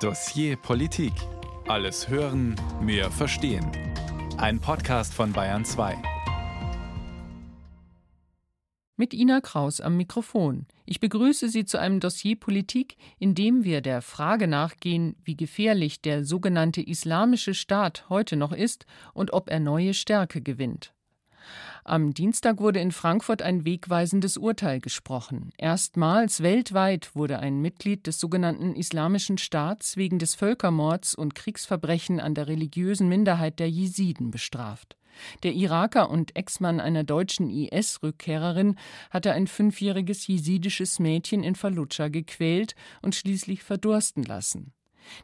Dossier Politik. Alles hören, mehr verstehen. Ein Podcast von Bayern 2. Mit Ina Kraus am Mikrofon. Ich begrüße Sie zu einem Dossier Politik, in dem wir der Frage nachgehen, wie gefährlich der sogenannte Islamische Staat heute noch ist und ob er neue Stärke gewinnt. Am Dienstag wurde in Frankfurt ein wegweisendes Urteil gesprochen. Erstmals weltweit wurde ein Mitglied des sogenannten Islamischen Staats wegen des Völkermords und Kriegsverbrechen an der religiösen Minderheit der Jesiden bestraft. Der Iraker und Ex-Mann einer deutschen IS-Rückkehrerin hatte ein fünfjähriges jesidisches Mädchen in Fallujah gequält und schließlich verdursten lassen.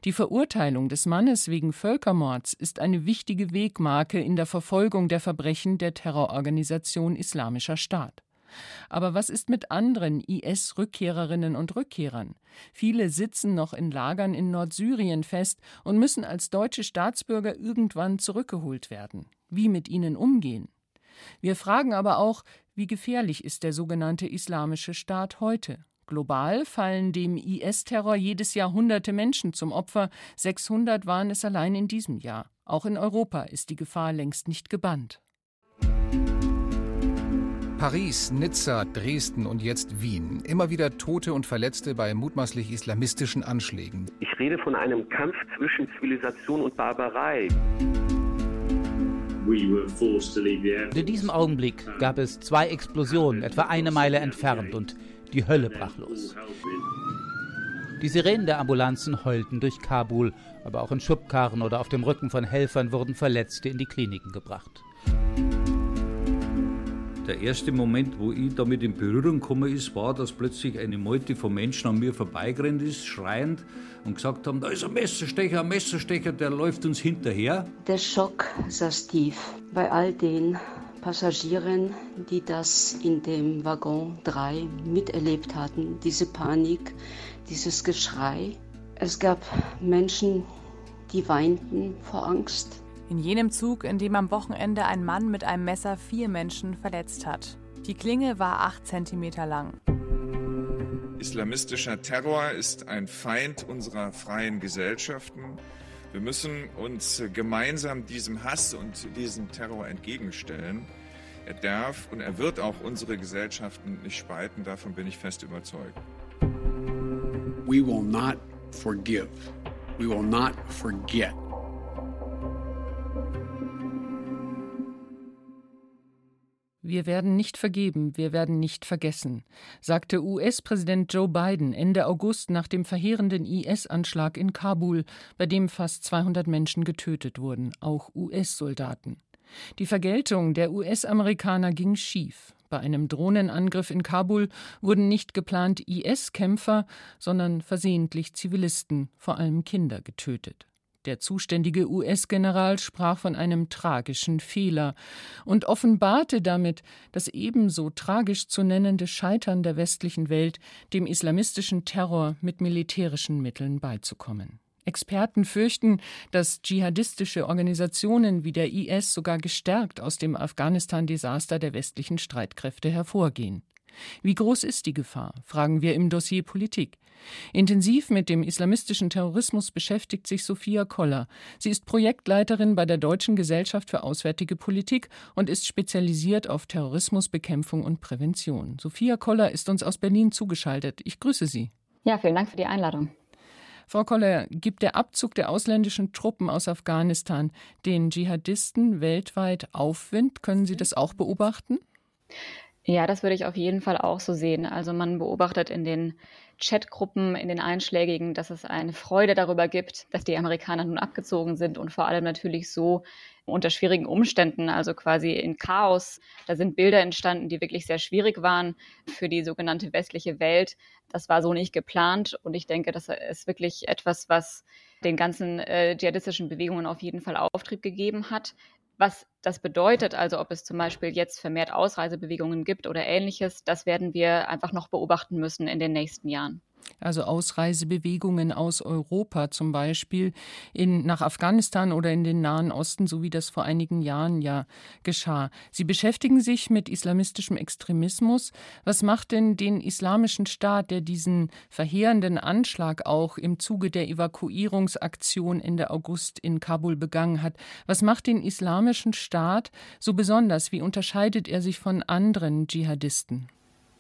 Die Verurteilung des Mannes wegen Völkermords ist eine wichtige Wegmarke in der Verfolgung der Verbrechen der Terrororganisation Islamischer Staat. Aber was ist mit anderen IS-Rückkehrerinnen und Rückkehrern? Viele sitzen noch in Lagern in Nordsyrien fest und müssen als deutsche Staatsbürger irgendwann zurückgeholt werden. Wie mit ihnen umgehen? Wir fragen aber auch, wie gefährlich ist der sogenannte Islamische Staat heute? Global fallen dem IS-Terror jedes Jahr hunderte Menschen zum Opfer. 600 waren es allein in diesem Jahr. Auch in Europa ist die Gefahr längst nicht gebannt. Paris, Nizza, Dresden und jetzt Wien. Immer wieder Tote und Verletzte bei mutmaßlich islamistischen Anschlägen. Ich rede von einem Kampf zwischen Zivilisation und Barbarei. In diesem Augenblick gab es zwei Explosionen, etwa eine Meile entfernt, und die Hölle brach los. Die Sirenen der Ambulanzen heulten durch Kabul, aber auch in Schubkarren oder auf dem Rücken von Helfern wurden Verletzte in die Kliniken gebracht. Der erste Moment, wo ich damit in Berührung gekommen ist, war, dass plötzlich eine Meute von Menschen an mir vorbeigerannt ist, schreiend und gesagt haben, da ist ein Messerstecher, ein Messerstecher, der läuft uns hinterher. Der Schock saß tief bei all den Passagieren, die das in dem Waggon 3 miterlebt hatten, diese Panik, dieses Geschrei. Es gab Menschen, die weinten vor Angst. In jenem Zug, in dem am Wochenende ein Mann mit einem Messer vier Menschen verletzt hat. Die Klinge war acht Zentimeter lang. Islamistischer Terror ist ein Feind unserer freien Gesellschaften. Wir müssen uns gemeinsam diesem Hass und diesem Terror entgegenstellen. Er darf und er wird auch unsere Gesellschaften nicht spalten, davon bin ich fest überzeugt. We will not forgive. We will not forget. Wir werden nicht vergeben, wir werden nicht vergessen, sagte US-Präsident Joe Biden Ende August nach dem verheerenden IS-Anschlag in Kabul, bei dem fast 200 Menschen getötet wurden, auch US-Soldaten. Die Vergeltung der US-Amerikaner ging schief. Bei einem Drohnenangriff in Kabul wurden nicht geplant IS-Kämpfer, sondern versehentlich Zivilisten, vor allem Kinder, getötet. Der zuständige US-General sprach von einem tragischen Fehler und offenbarte damit das ebenso tragisch zu nennende Scheitern der westlichen Welt, dem islamistischen Terror mit militärischen Mitteln beizukommen. Experten fürchten, dass dschihadistische Organisationen wie der IS sogar gestärkt aus dem Afghanistan-Desaster der westlichen Streitkräfte hervorgehen. Wie groß ist die Gefahr? fragen wir im Dossier Politik. Intensiv mit dem islamistischen Terrorismus beschäftigt sich Sophia Koller. Sie ist Projektleiterin bei der Deutschen Gesellschaft für Auswärtige Politik und ist spezialisiert auf Terrorismusbekämpfung und Prävention. Sophia Koller ist uns aus Berlin zugeschaltet. Ich grüße Sie. Ja, vielen Dank für die Einladung. Frau Koller, gibt der Abzug der ausländischen Truppen aus Afghanistan den Dschihadisten weltweit Aufwind? Können Sie das auch beobachten? Ja, das würde ich auf jeden Fall auch so sehen. Also man beobachtet in den Chatgruppen, in den einschlägigen, dass es eine Freude darüber gibt, dass die Amerikaner nun abgezogen sind und vor allem natürlich so unter schwierigen Umständen, also quasi in Chaos. Da sind Bilder entstanden, die wirklich sehr schwierig waren für die sogenannte westliche Welt. Das war so nicht geplant und ich denke, das ist wirklich etwas, was den ganzen äh, dschihadistischen Bewegungen auf jeden Fall Auftrieb gegeben hat. Was das bedeutet, also ob es zum Beispiel jetzt vermehrt Ausreisebewegungen gibt oder ähnliches, das werden wir einfach noch beobachten müssen in den nächsten Jahren. also Ausreisebewegungen aus Europa zum Beispiel in, nach Afghanistan oder in den Nahen Osten, so wie das vor einigen Jahren ja geschah. Sie beschäftigen sich mit islamistischem Extremismus. Was macht denn den Islamischen Staat, der diesen verheerenden Anschlag auch im Zuge der Evakuierungsaktion Ende August in Kabul begangen hat, was macht den Islamischen Staat so besonders? Wie unterscheidet er sich von anderen Dschihadisten?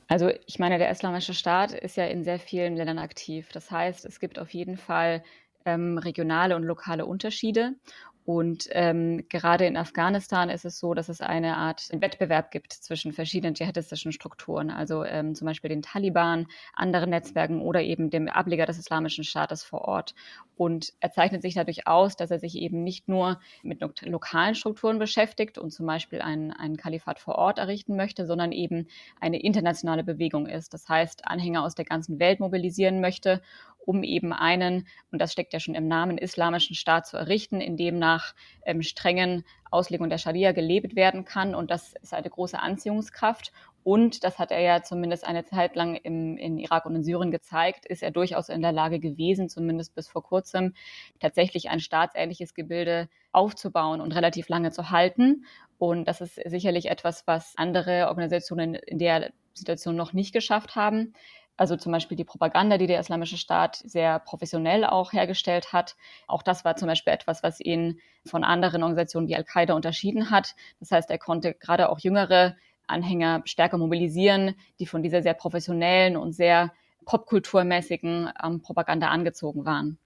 Also ich meine, der Islamische Staat ist ja in sehr vielen Ländern aktiv. Das heißt, es gibt auf jeden Fall ähm, regionale und lokale Unterschiede. Und ähm, gerade in Afghanistan ist es so, dass es eine Art Wettbewerb gibt zwischen verschiedenen dschihadistischen Strukturen, also ähm, zum Beispiel den Taliban, anderen Netzwerken oder eben dem Ableger des Islamischen Staates vor Ort. Und er zeichnet sich dadurch aus, dass er sich eben nicht nur mit lokalen Strukturen beschäftigt und zum Beispiel ein, ein Kalifat vor Ort errichten möchte, sondern eben eine internationale Bewegung ist. Das heißt, Anhänger aus der ganzen Welt mobilisieren möchte um eben einen, und das steckt ja schon im Namen, islamischen Staat zu errichten, in dem nach ähm, strengen Auslegungen der Scharia gelebt werden kann. Und das ist eine große Anziehungskraft. Und das hat er ja zumindest eine Zeit lang im, in Irak und in Syrien gezeigt, ist er durchaus in der Lage gewesen, zumindest bis vor kurzem, tatsächlich ein staatsähnliches Gebilde aufzubauen und relativ lange zu halten. Und das ist sicherlich etwas, was andere Organisationen in der Situation noch nicht geschafft haben also zum Beispiel die Propaganda, die der Islamische Staat sehr professionell auch hergestellt hat. Auch das war zum Beispiel etwas, was ihn von anderen Organisationen wie Al-Qaida unterschieden hat. Das heißt, er konnte gerade auch jüngere Anhänger stärker mobilisieren, die von dieser sehr professionellen und sehr popkulturmäßigen ähm, Propaganda angezogen waren.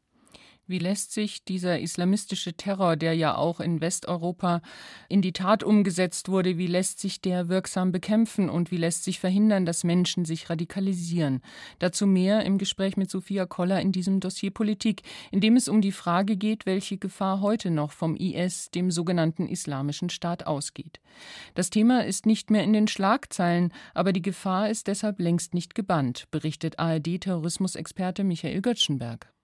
Wie lässt sich dieser islamistische Terror, der ja auch in Westeuropa in die Tat umgesetzt wurde, wie lässt sich der wirksam bekämpfen und wie lässt sich verhindern, dass Menschen sich radikalisieren? Dazu mehr im Gespräch mit Sophia Koller in diesem Dossier Politik, in dem es um die Frage geht, welche Gefahr heute noch vom IS, dem sogenannten Islamischen Staat, ausgeht. Das Thema ist nicht mehr in den Schlagzeilen, aber die Gefahr ist deshalb längst nicht gebannt, berichtet ARD-Terrorismusexperte Michael Göttschenberg.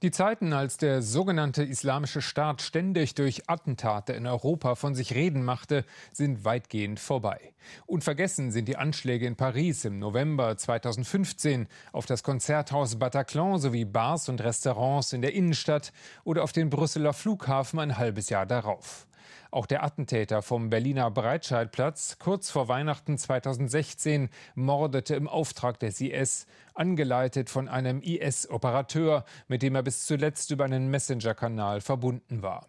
Die Zeiten, als der sogenannte Islamische Staat ständig durch Attentate in Europa von sich reden machte, sind weitgehend vorbei. Unvergessen sind die Anschläge in Paris im November 2015 auf das Konzerthaus Bataclan sowie Bars und Restaurants in der Innenstadt oder auf den Brüsseler Flughafen ein halbes Jahr darauf. Auch der Attentäter vom Berliner Breitscheidplatz kurz vor Weihnachten 2016 mordete im Auftrag des IS, angeleitet von einem IS-Operateur, mit dem er bis zuletzt über einen Messenger-Kanal verbunden war.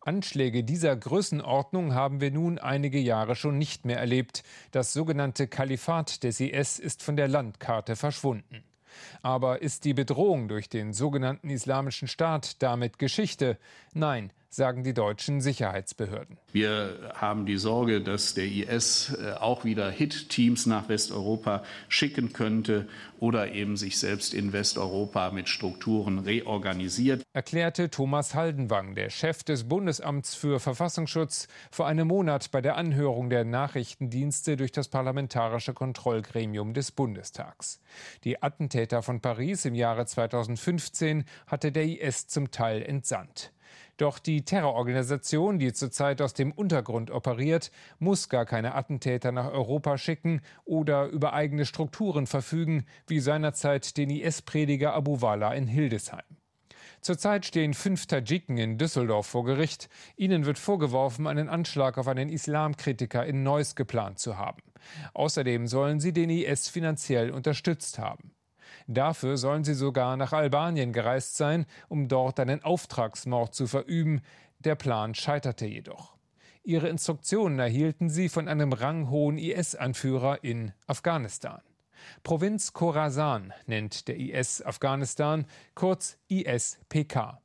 Anschläge dieser Größenordnung haben wir nun einige Jahre schon nicht mehr erlebt. Das sogenannte Kalifat des IS ist von der Landkarte verschwunden. Aber ist die Bedrohung durch den sogenannten Islamischen Staat damit Geschichte? Nein, sagen die deutschen Sicherheitsbehörden. Wir haben die Sorge, dass der IS äh, auch wieder Hit-Teams nach Westeuropa schicken könnte oder eben sich selbst in Westeuropa mit Strukturen reorganisiert. Erklärte Thomas Haldenwang, der Chef des Bundesamts für Verfassungsschutz, vor einem Monat bei der Anhörung der Nachrichtendienste durch das Parlamentarische Kontrollgremium des Bundestags. Die Attentäter von Paris im Jahre 2015 hatte der IS zum Teil entsandt. Doch die Terrororganisation, die zurzeit aus dem Untergrund operiert, muss gar keine Attentäter nach Europa schicken oder über eigene Strukturen verfügen, wie seinerzeit den IS-Prediger Abu Wala in Hildesheim. Zurzeit stehen fünf Tadschiken in Düsseldorf vor Gericht. Ihnen wird vorgeworfen, einen Anschlag auf einen Islamkritiker in Neuss geplant zu haben. Außerdem sollen sie den IS finanziell unterstützt haben. Dafür sollen sie sogar nach Albanien gereist sein, um dort einen Auftragsmord zu verüben. Der Plan scheiterte jedoch. Ihre Instruktionen erhielten sie von einem ranghohen IS-Anführer in Afghanistan. Provinz Khorasan nennt der IS Afghanistan, kurz ISPK.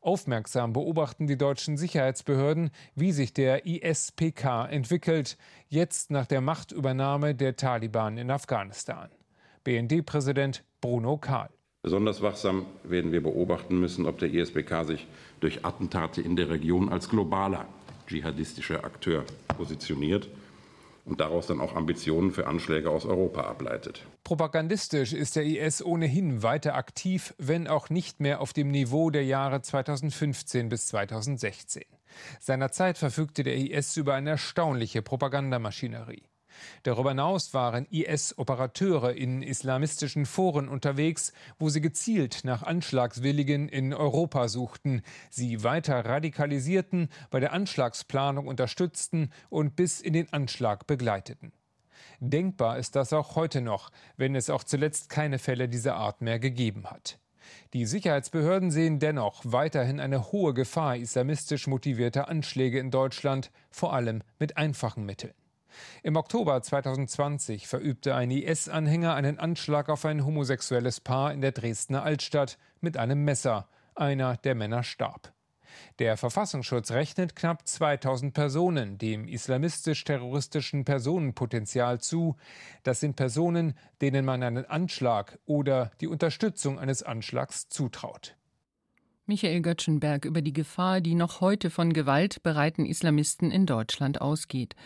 Aufmerksam beobachten die deutschen Sicherheitsbehörden, wie sich der ISPK entwickelt, jetzt nach der Machtübernahme der Taliban in Afghanistan. BND-Präsident Bruno Kahl. Besonders wachsam werden wir beobachten müssen, ob der ISBK sich durch Attentate in der Region als globaler dschihadistischer Akteur positioniert und daraus dann auch Ambitionen für Anschläge aus Europa ableitet. Propagandistisch ist der IS ohnehin weiter aktiv, wenn auch nicht mehr auf dem Niveau der Jahre 2015 bis 2016. Seinerzeit verfügte der IS über eine erstaunliche Propagandamaschinerie. Darüber hinaus waren IS-Operateure in islamistischen Foren unterwegs, wo sie gezielt nach Anschlagswilligen in Europa suchten, sie weiter radikalisierten, bei der Anschlagsplanung unterstützten und bis in den Anschlag begleiteten. Denkbar ist das auch heute noch, wenn es auch zuletzt keine Fälle dieser Art mehr gegeben hat. Die Sicherheitsbehörden sehen dennoch weiterhin eine hohe Gefahr islamistisch motivierter Anschläge in Deutschland, vor allem mit einfachen Mitteln. Im Oktober 2020 verübte ein IS-Anhänger einen Anschlag auf ein homosexuelles Paar in der Dresdner Altstadt mit einem Messer. Einer der Männer starb. Der Verfassungsschutz rechnet knapp 2000 Personen dem islamistisch-terroristischen Personenpotenzial zu. Das sind Personen, denen man einen Anschlag oder die Unterstützung eines Anschlags zutraut. Michael Göttschenberg über die Gefahr, die noch heute von gewaltbereiten Islamisten in Deutschland ausgeht.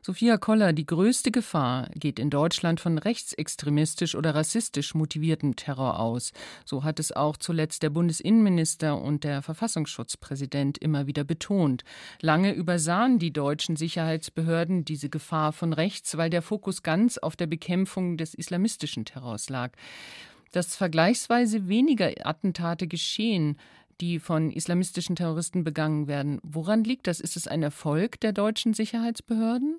Sophia Koller, die größte Gefahr geht in Deutschland von rechtsextremistisch oder rassistisch motiviertem Terror aus. So hat es auch zuletzt der Bundesinnenminister und der Verfassungsschutzpräsident immer wieder betont. Lange übersahen die deutschen Sicherheitsbehörden diese Gefahr von rechts, weil der Fokus ganz auf der Bekämpfung des islamistischen Terrors lag dass vergleichsweise weniger Attentate geschehen, die von islamistischen Terroristen begangen werden. Woran liegt das? Ist es ein Erfolg der deutschen Sicherheitsbehörden?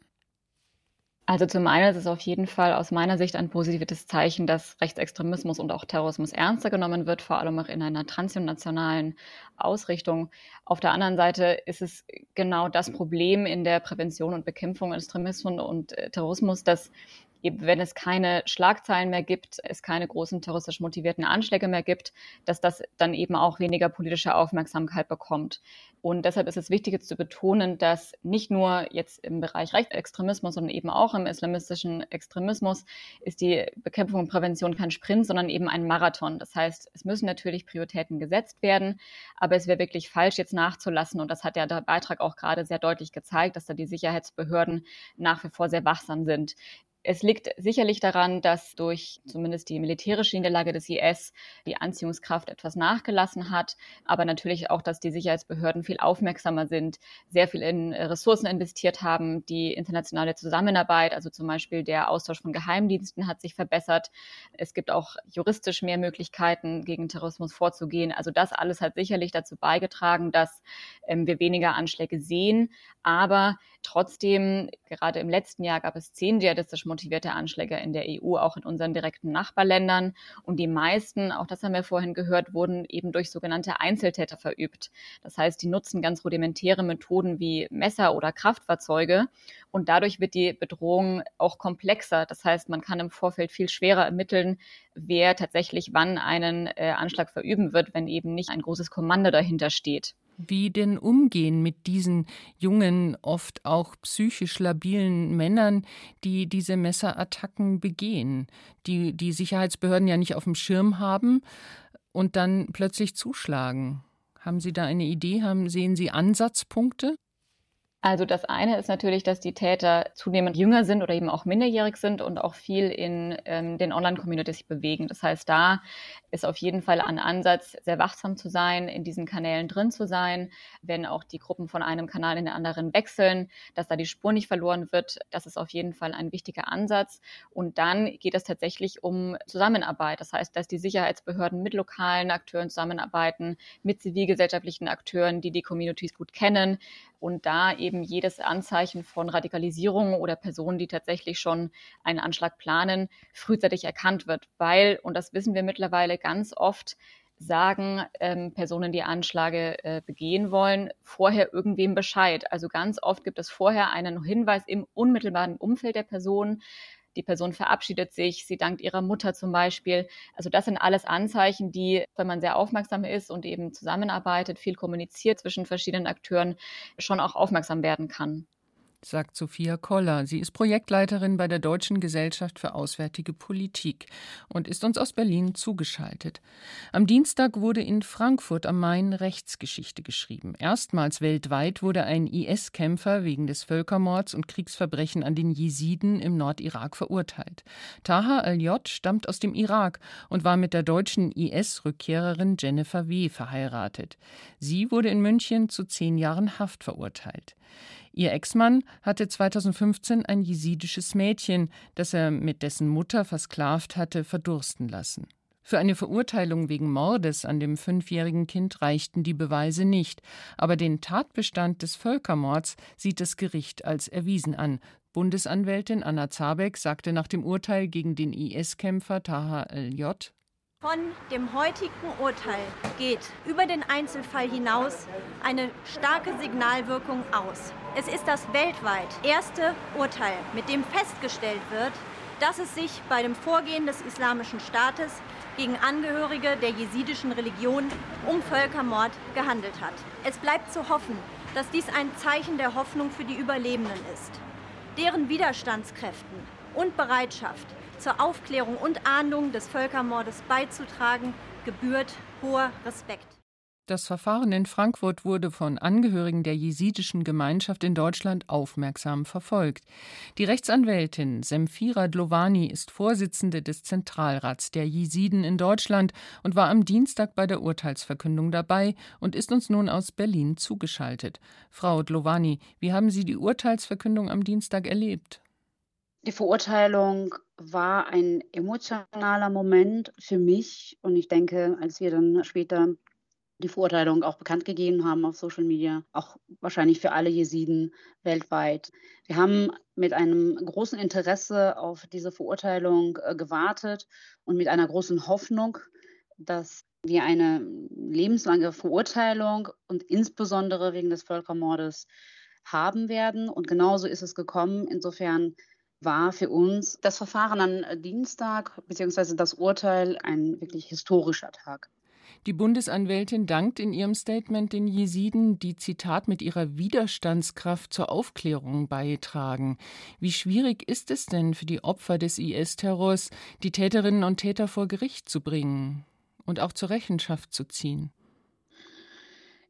Also zum einen ist es auf jeden Fall aus meiner Sicht ein positives Zeichen, dass Rechtsextremismus und auch Terrorismus ernster genommen wird, vor allem auch in einer transnationalen Ausrichtung. Auf der anderen Seite ist es genau das Problem in der Prävention und Bekämpfung Extremismus und äh, Terrorismus, dass wenn es keine Schlagzeilen mehr gibt, es keine großen terroristisch motivierten Anschläge mehr gibt, dass das dann eben auch weniger politische Aufmerksamkeit bekommt. Und deshalb ist es wichtig jetzt zu betonen, dass nicht nur jetzt im Bereich Rechtsextremismus, sondern eben auch im islamistischen Extremismus ist die Bekämpfung und Prävention kein Sprint, sondern eben ein Marathon. Das heißt, es müssen natürlich Prioritäten gesetzt werden, aber es wäre wirklich falsch, jetzt nachzulassen. Und das hat ja der Beitrag auch gerade sehr deutlich gezeigt, dass da die Sicherheitsbehörden nach wie vor sehr wachsam sind. Es liegt sicherlich daran, dass durch zumindest die militärische Niederlage des IS die Anziehungskraft etwas nachgelassen hat, aber natürlich auch, dass die Sicherheitsbehörden viel aufmerksamer sind, sehr viel in Ressourcen investiert haben. Die internationale Zusammenarbeit, also zum Beispiel der Austausch von Geheimdiensten, hat sich verbessert. Es gibt auch juristisch mehr Möglichkeiten, gegen Terrorismus vorzugehen. Also das alles hat sicherlich dazu beigetragen, dass ähm, wir weniger Anschläge sehen. Aber trotzdem, gerade im letzten Jahr gab es zehn dschihadistische motivierte Anschläge in der EU, auch in unseren direkten Nachbarländern. Und die meisten, auch das haben wir vorhin gehört, wurden eben durch sogenannte Einzeltäter verübt. Das heißt, die nutzen ganz rudimentäre Methoden wie Messer oder Kraftfahrzeuge. Und dadurch wird die Bedrohung auch komplexer. Das heißt, man kann im Vorfeld viel schwerer ermitteln, wer tatsächlich wann einen äh, Anschlag verüben wird, wenn eben nicht ein großes Kommando dahinter steht wie denn umgehen mit diesen jungen, oft auch psychisch labilen Männern, die diese Messerattacken begehen, die die Sicherheitsbehörden ja nicht auf dem Schirm haben und dann plötzlich zuschlagen. Haben Sie da eine Idee? Haben, sehen Sie Ansatzpunkte? Also das eine ist natürlich, dass die Täter zunehmend jünger sind oder eben auch minderjährig sind und auch viel in ähm, den Online-Communities bewegen. Das heißt, da ist auf jeden Fall ein Ansatz, sehr wachsam zu sein, in diesen Kanälen drin zu sein, wenn auch die Gruppen von einem Kanal in den anderen wechseln, dass da die Spur nicht verloren wird. Das ist auf jeden Fall ein wichtiger Ansatz. Und dann geht es tatsächlich um Zusammenarbeit. Das heißt, dass die Sicherheitsbehörden mit lokalen Akteuren zusammenarbeiten, mit zivilgesellschaftlichen Akteuren, die die Communities gut kennen, und da eben jedes Anzeichen von Radikalisierung oder Personen, die tatsächlich schon einen Anschlag planen, frühzeitig erkannt wird. Weil, und das wissen wir mittlerweile ganz oft, sagen ähm, Personen, die Anschläge äh, begehen wollen, vorher irgendwem Bescheid. Also ganz oft gibt es vorher einen Hinweis im unmittelbaren Umfeld der Person, die Person verabschiedet sich, sie dankt ihrer Mutter zum Beispiel. Also das sind alles Anzeichen, die, wenn man sehr aufmerksam ist und eben zusammenarbeitet, viel kommuniziert zwischen verschiedenen Akteuren, schon auch aufmerksam werden kann sagt Sophia Koller. Sie ist Projektleiterin bei der Deutschen Gesellschaft für Auswärtige Politik und ist uns aus Berlin zugeschaltet. Am Dienstag wurde in Frankfurt am Main Rechtsgeschichte geschrieben. Erstmals weltweit wurde ein IS-Kämpfer wegen des Völkermords und Kriegsverbrechen an den Jesiden im Nordirak verurteilt. Taha al-J stammt aus dem Irak und war mit der deutschen IS-Rückkehrerin Jennifer W. verheiratet. Sie wurde in München zu zehn Jahren Haft verurteilt. Ihr Ex-Mann hatte 2015 ein jesidisches Mädchen, das er mit dessen Mutter versklavt hatte, verdursten lassen. Für eine Verurteilung wegen Mordes an dem fünfjährigen Kind reichten die Beweise nicht, aber den Tatbestand des Völkermords sieht das Gericht als erwiesen an. Bundesanwältin Anna Zabeck sagte nach dem Urteil gegen den IS-Kämpfer Taha L.J. Von dem heutigen Urteil geht über den Einzelfall hinaus eine starke Signalwirkung aus. Es ist das weltweit erste Urteil, mit dem festgestellt wird, dass es sich bei dem Vorgehen des Islamischen Staates gegen Angehörige der jesidischen Religion um Völkermord gehandelt hat. Es bleibt zu hoffen, dass dies ein Zeichen der Hoffnung für die Überlebenden ist. Deren Widerstandskräften und Bereitschaft zur Aufklärung und Ahndung des Völkermordes beizutragen, gebührt hoher Respekt. Das Verfahren in Frankfurt wurde von Angehörigen der jesidischen Gemeinschaft in Deutschland aufmerksam verfolgt. Die Rechtsanwältin Semfira Dlovani ist Vorsitzende des Zentralrats der Jesiden in Deutschland und war am Dienstag bei der Urteilsverkündung dabei und ist uns nun aus Berlin zugeschaltet. Frau Dlovani, wie haben Sie die Urteilsverkündung am Dienstag erlebt? Die Verurteilung war ein emotionaler Moment für mich und ich denke, als wir dann später die Verurteilung auch bekannt gegeben haben auf Social Media, auch wahrscheinlich für alle Jesiden weltweit. Wir haben mit einem großen Interesse auf diese Verurteilung äh, gewartet und mit einer großen Hoffnung, dass wir eine lebenslange Verurteilung und insbesondere wegen des Völkermordes haben werden. Und genauso ist es gekommen. Insofern war für uns das Verfahren am Dienstag bzw. das Urteil ein wirklich historischer Tag. Die Bundesanwältin dankt in ihrem Statement den Jesiden, die Zitat mit ihrer Widerstandskraft zur Aufklärung beitragen. Wie schwierig ist es denn für die Opfer des IS-Terrors, die Täterinnen und Täter vor Gericht zu bringen und auch zur Rechenschaft zu ziehen?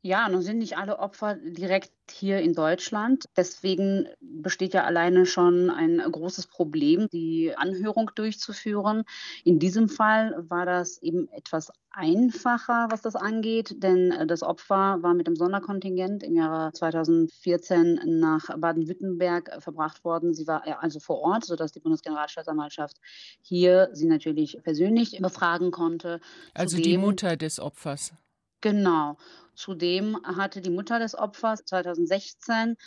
Ja, nun sind nicht alle Opfer direkt hier in Deutschland. Deswegen besteht ja alleine schon ein großes Problem, die Anhörung durchzuführen. In diesem Fall war das eben etwas einfacher, was das angeht, denn das Opfer war mit dem Sonderkontingent im Jahre 2014 nach Baden-Württemberg verbracht worden. Sie war also vor Ort, sodass die Bundesgeneralstaatsanwaltschaft hier sie natürlich persönlich befragen konnte. Also Zudem, die Mutter des Opfers. Genau. Zudem hatte die Mutter des Opfers 2016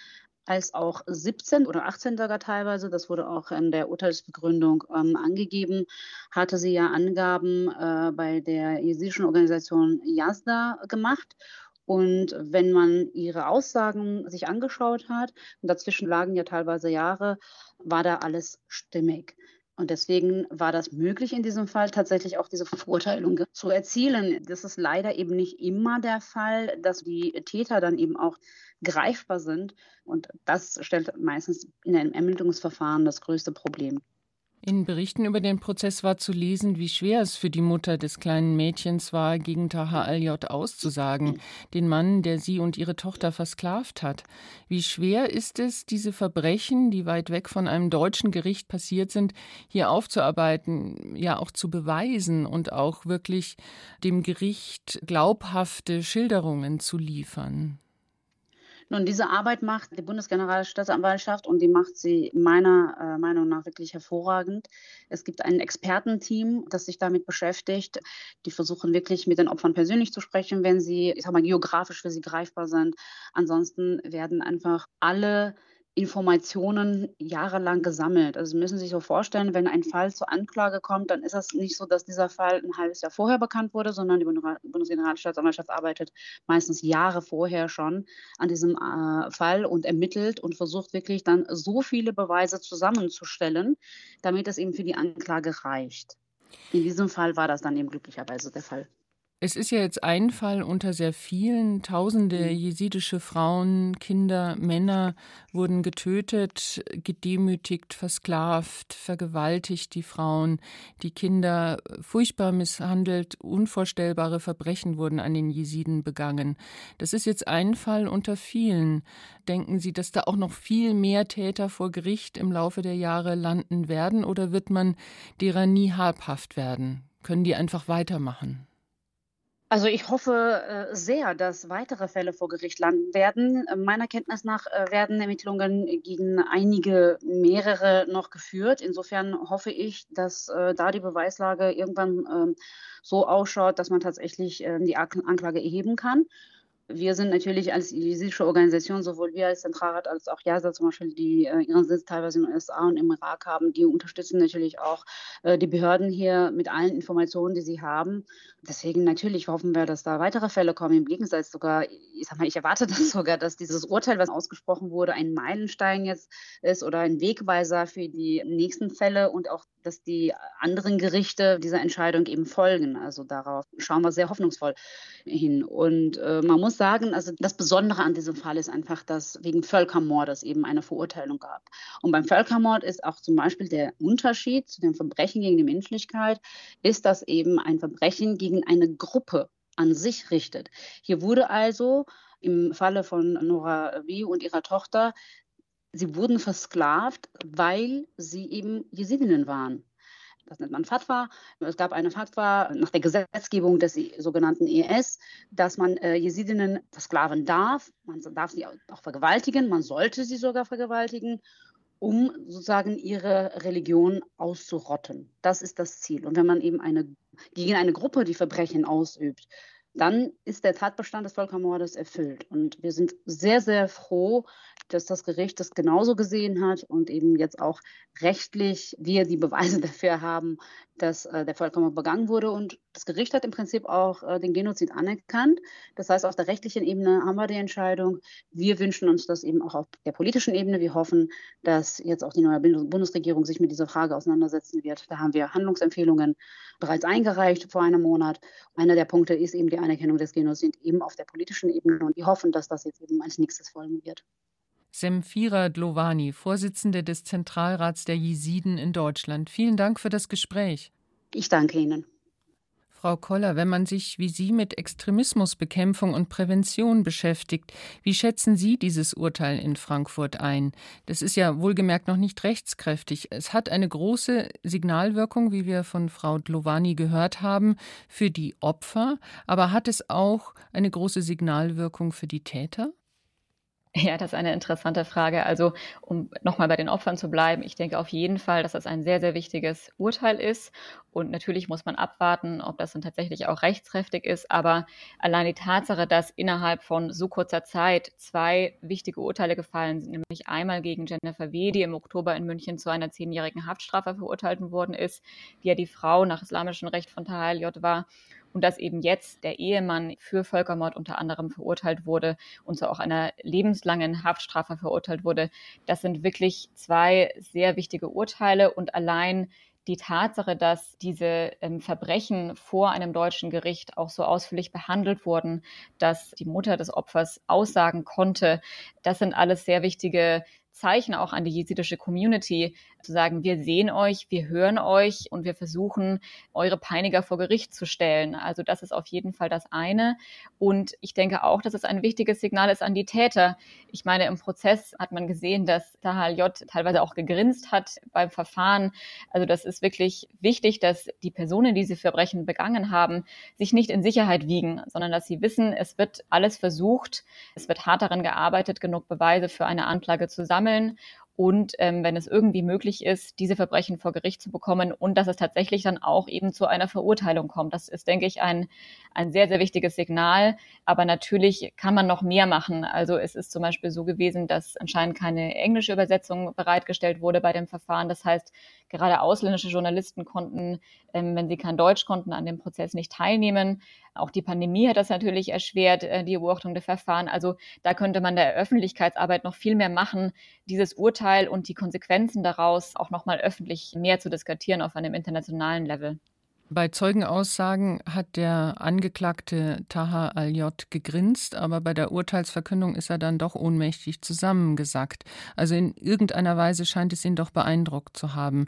als auch 17 oder 18 sogar teilweise, das wurde auch in der Urteilsbegründung ähm, angegeben, hatte sie ja Angaben äh, bei der jesidischen Organisation Yazda gemacht. Und wenn man ihre Aussagen sich angeschaut hat, und dazwischen lagen ja teilweise Jahre, war da alles stimmig. Und deswegen war das möglich in diesem Fall tatsächlich auch diese Verurteilung zu erzielen. Das ist leider eben nicht immer der Fall, dass die Täter dann eben auch greifbar sind. Und das stellt meistens in einem Ermittlungsverfahren das größte Problem. In Berichten über den Prozess war zu lesen, wie schwer es für die Mutter des kleinen Mädchens war, gegen Taha al-J auszusagen, den Mann, der sie und ihre Tochter versklavt hat. Wie schwer ist es, diese Verbrechen, die weit weg von einem deutschen Gericht passiert sind, hier aufzuarbeiten, ja auch zu beweisen und auch wirklich dem Gericht glaubhafte Schilderungen zu liefern? Nun, diese Arbeit macht die Bundesgeneralstaatsanwaltschaft und die macht sie meiner äh, Meinung nach wirklich hervorragend. Es gibt ein Expertenteam, das sich damit beschäftigt. Die versuchen wirklich mit den Opfern persönlich zu sprechen, wenn sie, ich sag mal, geografisch für sie greifbar sind. Ansonsten werden einfach alle Informationen jahrelang gesammelt. Also Sie müssen sich so vorstellen, wenn ein Fall zur Anklage kommt, dann ist es nicht so, dass dieser Fall ein halbes Jahr vorher bekannt wurde, sondern die Bundesgeneralstaatsanwaltschaft arbeitet meistens Jahre vorher schon an diesem äh, Fall und ermittelt und versucht wirklich dann so viele Beweise zusammenzustellen, damit es eben für die Anklage reicht. In diesem Fall war das dann eben glücklicherweise der Fall. Es ist ja jetzt ein Fall unter sehr vielen. Tausende mhm. jesidische Frauen, Kinder, Männer wurden getötet, gedemütigt, versklavt, vergewaltigt, die Frauen, die Kinder furchtbar misshandelt, unvorstellbare Verbrechen wurden an den Jesiden begangen. Das ist jetzt ein Fall unter vielen. Denken Sie, dass da auch noch viel mehr Täter vor Gericht im Laufe der Jahre landen werden oder wird man derer nie habhaft werden? Können die einfach weitermachen? Also ich hoffe äh, sehr, dass weitere Fälle vor Gericht landen werden. Meiner Kenntnis nach äh, werden Ermittlungen gegen einige, mehrere noch geführt. Insofern hoffe ich, dass äh, da die Beweislage irgendwann ähm, so ausschaut, dass man tatsächlich ähm, die Anklage erheben kann. Wir sind natürlich als jesidische Organisation, sowohl wir als Zentralrat als auch JASA zum Beispiel, die äh, ihren Sitz teilweise in den USA und im Irak haben, die unterstützen natürlich auch äh, die Behörden hier mit allen Informationen, die sie haben. Deswegen natürlich hoffen wir, dass da weitere Fälle kommen. Im Gegensatz sogar, ich sag mal, ich erwarte das sogar, dass dieses Urteil, was ausgesprochen wurde, ein Meilenstein jetzt ist oder ein Wegweiser für die nächsten Fälle und auch, dass die anderen Gerichte dieser Entscheidung eben folgen. Also darauf schauen wir sehr hoffnungsvoll hin. Und äh, man muss sagen, also das Besondere an diesem Fall ist einfach, dass wegen Völkermordes eben eine Verurteilung gab. Und beim Völkermord ist auch zum Beispiel der Unterschied zu dem Verbrechen gegen die Menschlichkeit, ist das eben ein Verbrechen gegen eine Gruppe an sich richtet. Hier wurde also im Falle von Nora W. und ihrer Tochter, sie wurden versklavt, weil sie eben Jesidinnen waren das nennt man Fatwa. Es gab eine Fatwa nach der Gesetzgebung des sogenannten ES, dass man äh, Jesidinnen versklaven darf. Man darf sie auch vergewaltigen, man sollte sie sogar vergewaltigen, um sozusagen ihre Religion auszurotten. Das ist das Ziel. Und wenn man eben eine, gegen eine Gruppe die Verbrechen ausübt, dann ist der Tatbestand des Völkermordes erfüllt. Und wir sind sehr, sehr froh, dass das Gericht das genauso gesehen hat und eben jetzt auch rechtlich wir die Beweise dafür haben, dass äh, der Völkermord begangen wurde. Und das Gericht hat im Prinzip auch äh, den Genozid anerkannt. Das heißt, auf der rechtlichen Ebene haben wir die Entscheidung. Wir wünschen uns das eben auch auf der politischen Ebene. Wir hoffen, dass jetzt auch die neue Bundesregierung sich mit dieser Frage auseinandersetzen wird. Da haben wir Handlungsempfehlungen bereits eingereicht vor einem Monat. Einer der Punkte ist eben die Anerkennung des Genozids eben auf der politischen Ebene. Und wir hoffen, dass das jetzt eben als nächstes folgen wird. Semfira Dlovani, Vorsitzende des Zentralrats der Jesiden in Deutschland. Vielen Dank für das Gespräch. Ich danke Ihnen. Frau Koller, wenn man sich wie Sie mit Extremismusbekämpfung und Prävention beschäftigt, wie schätzen Sie dieses Urteil in Frankfurt ein? Das ist ja wohlgemerkt noch nicht rechtskräftig. Es hat eine große Signalwirkung, wie wir von Frau Dlovani gehört haben, für die Opfer, aber hat es auch eine große Signalwirkung für die Täter? Ja, das ist eine interessante Frage. Also, um nochmal bei den Opfern zu bleiben, ich denke auf jeden Fall, dass das ein sehr, sehr wichtiges Urteil ist. Und natürlich muss man abwarten, ob das dann tatsächlich auch rechtskräftig ist. Aber allein die Tatsache, dass innerhalb von so kurzer Zeit zwei wichtige Urteile gefallen sind, nämlich einmal gegen Jennifer W., die im Oktober in München zu einer zehnjährigen Haftstrafe verurteilt worden ist, die ja die Frau nach islamischem Recht von Tahal J. war, und dass eben jetzt der Ehemann für Völkermord unter anderem verurteilt wurde und zu auch einer lebenslangen Haftstrafe verurteilt wurde. Das sind wirklich zwei sehr wichtige Urteile und allein die Tatsache, dass diese ähm, Verbrechen vor einem deutschen Gericht auch so ausführlich behandelt wurden, dass die Mutter des Opfers aussagen konnte, das sind alles sehr wichtige Zeichen auch an die jesidische Community, zu sagen, wir sehen euch, wir hören euch und wir versuchen, eure Peiniger vor Gericht zu stellen. Also das ist auf jeden Fall das eine. Und ich denke auch, dass es ein wichtiges Signal ist an die Täter. Ich meine, im Prozess hat man gesehen, dass Tahal J teilweise auch gegrinst hat beim Verfahren. Also das ist wirklich wichtig, dass die Personen, die diese Verbrechen begangen haben, sich nicht in Sicherheit wiegen, sondern dass sie wissen, es wird alles versucht, es wird hart daran gearbeitet, genug Beweise für eine Anklage zu sammeln und ähm, wenn es irgendwie möglich ist, diese Verbrechen vor Gericht zu bekommen und dass es tatsächlich dann auch eben zu einer Verurteilung kommt. Das ist, denke ich, ein, ein sehr, sehr wichtiges Signal. Aber natürlich kann man noch mehr machen. Also es ist zum Beispiel so gewesen, dass anscheinend keine englische Übersetzung bereitgestellt wurde bei dem Verfahren. Das heißt, gerade ausländische Journalisten konnten, ähm, wenn sie kein Deutsch konnten, an dem Prozess nicht teilnehmen. Auch die Pandemie hat das natürlich erschwert, äh, die Beobachtung der Verfahren. Also da könnte man der Öffentlichkeitsarbeit noch viel mehr machen, dieses Urteil und die Konsequenzen daraus auch nochmal öffentlich mehr zu diskutieren auf einem internationalen Level. Bei Zeugenaussagen hat der Angeklagte Taha al-J gegrinst, aber bei der Urteilsverkündung ist er dann doch ohnmächtig zusammengesackt. Also in irgendeiner Weise scheint es ihn doch beeindruckt zu haben.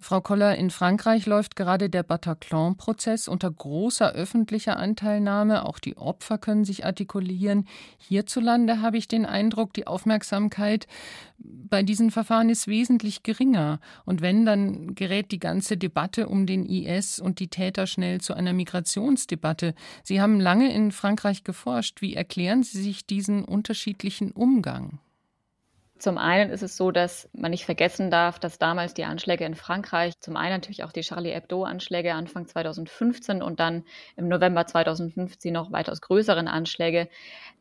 Frau Koller, in Frankreich läuft gerade der Bataclan-Prozess unter großer öffentlicher Anteilnahme. Auch die Opfer können sich artikulieren. Hierzulande habe ich den Eindruck, die Aufmerksamkeit bei diesen Verfahren ist wesentlich geringer. Und wenn, dann gerät die ganze Debatte um den IS und die Täter schnell zu einer Migrationsdebatte. Sie haben lange in Frankreich geforscht. Wie erklären Sie sich diesen unterschiedlichen Umgang? Zum einen ist es so, dass man nicht vergessen darf, dass damals die Anschläge in Frankreich, zum einen natürlich auch die Charlie Hebdo-Anschläge Anfang 2015 und dann im November 2015 noch weitaus größeren Anschläge,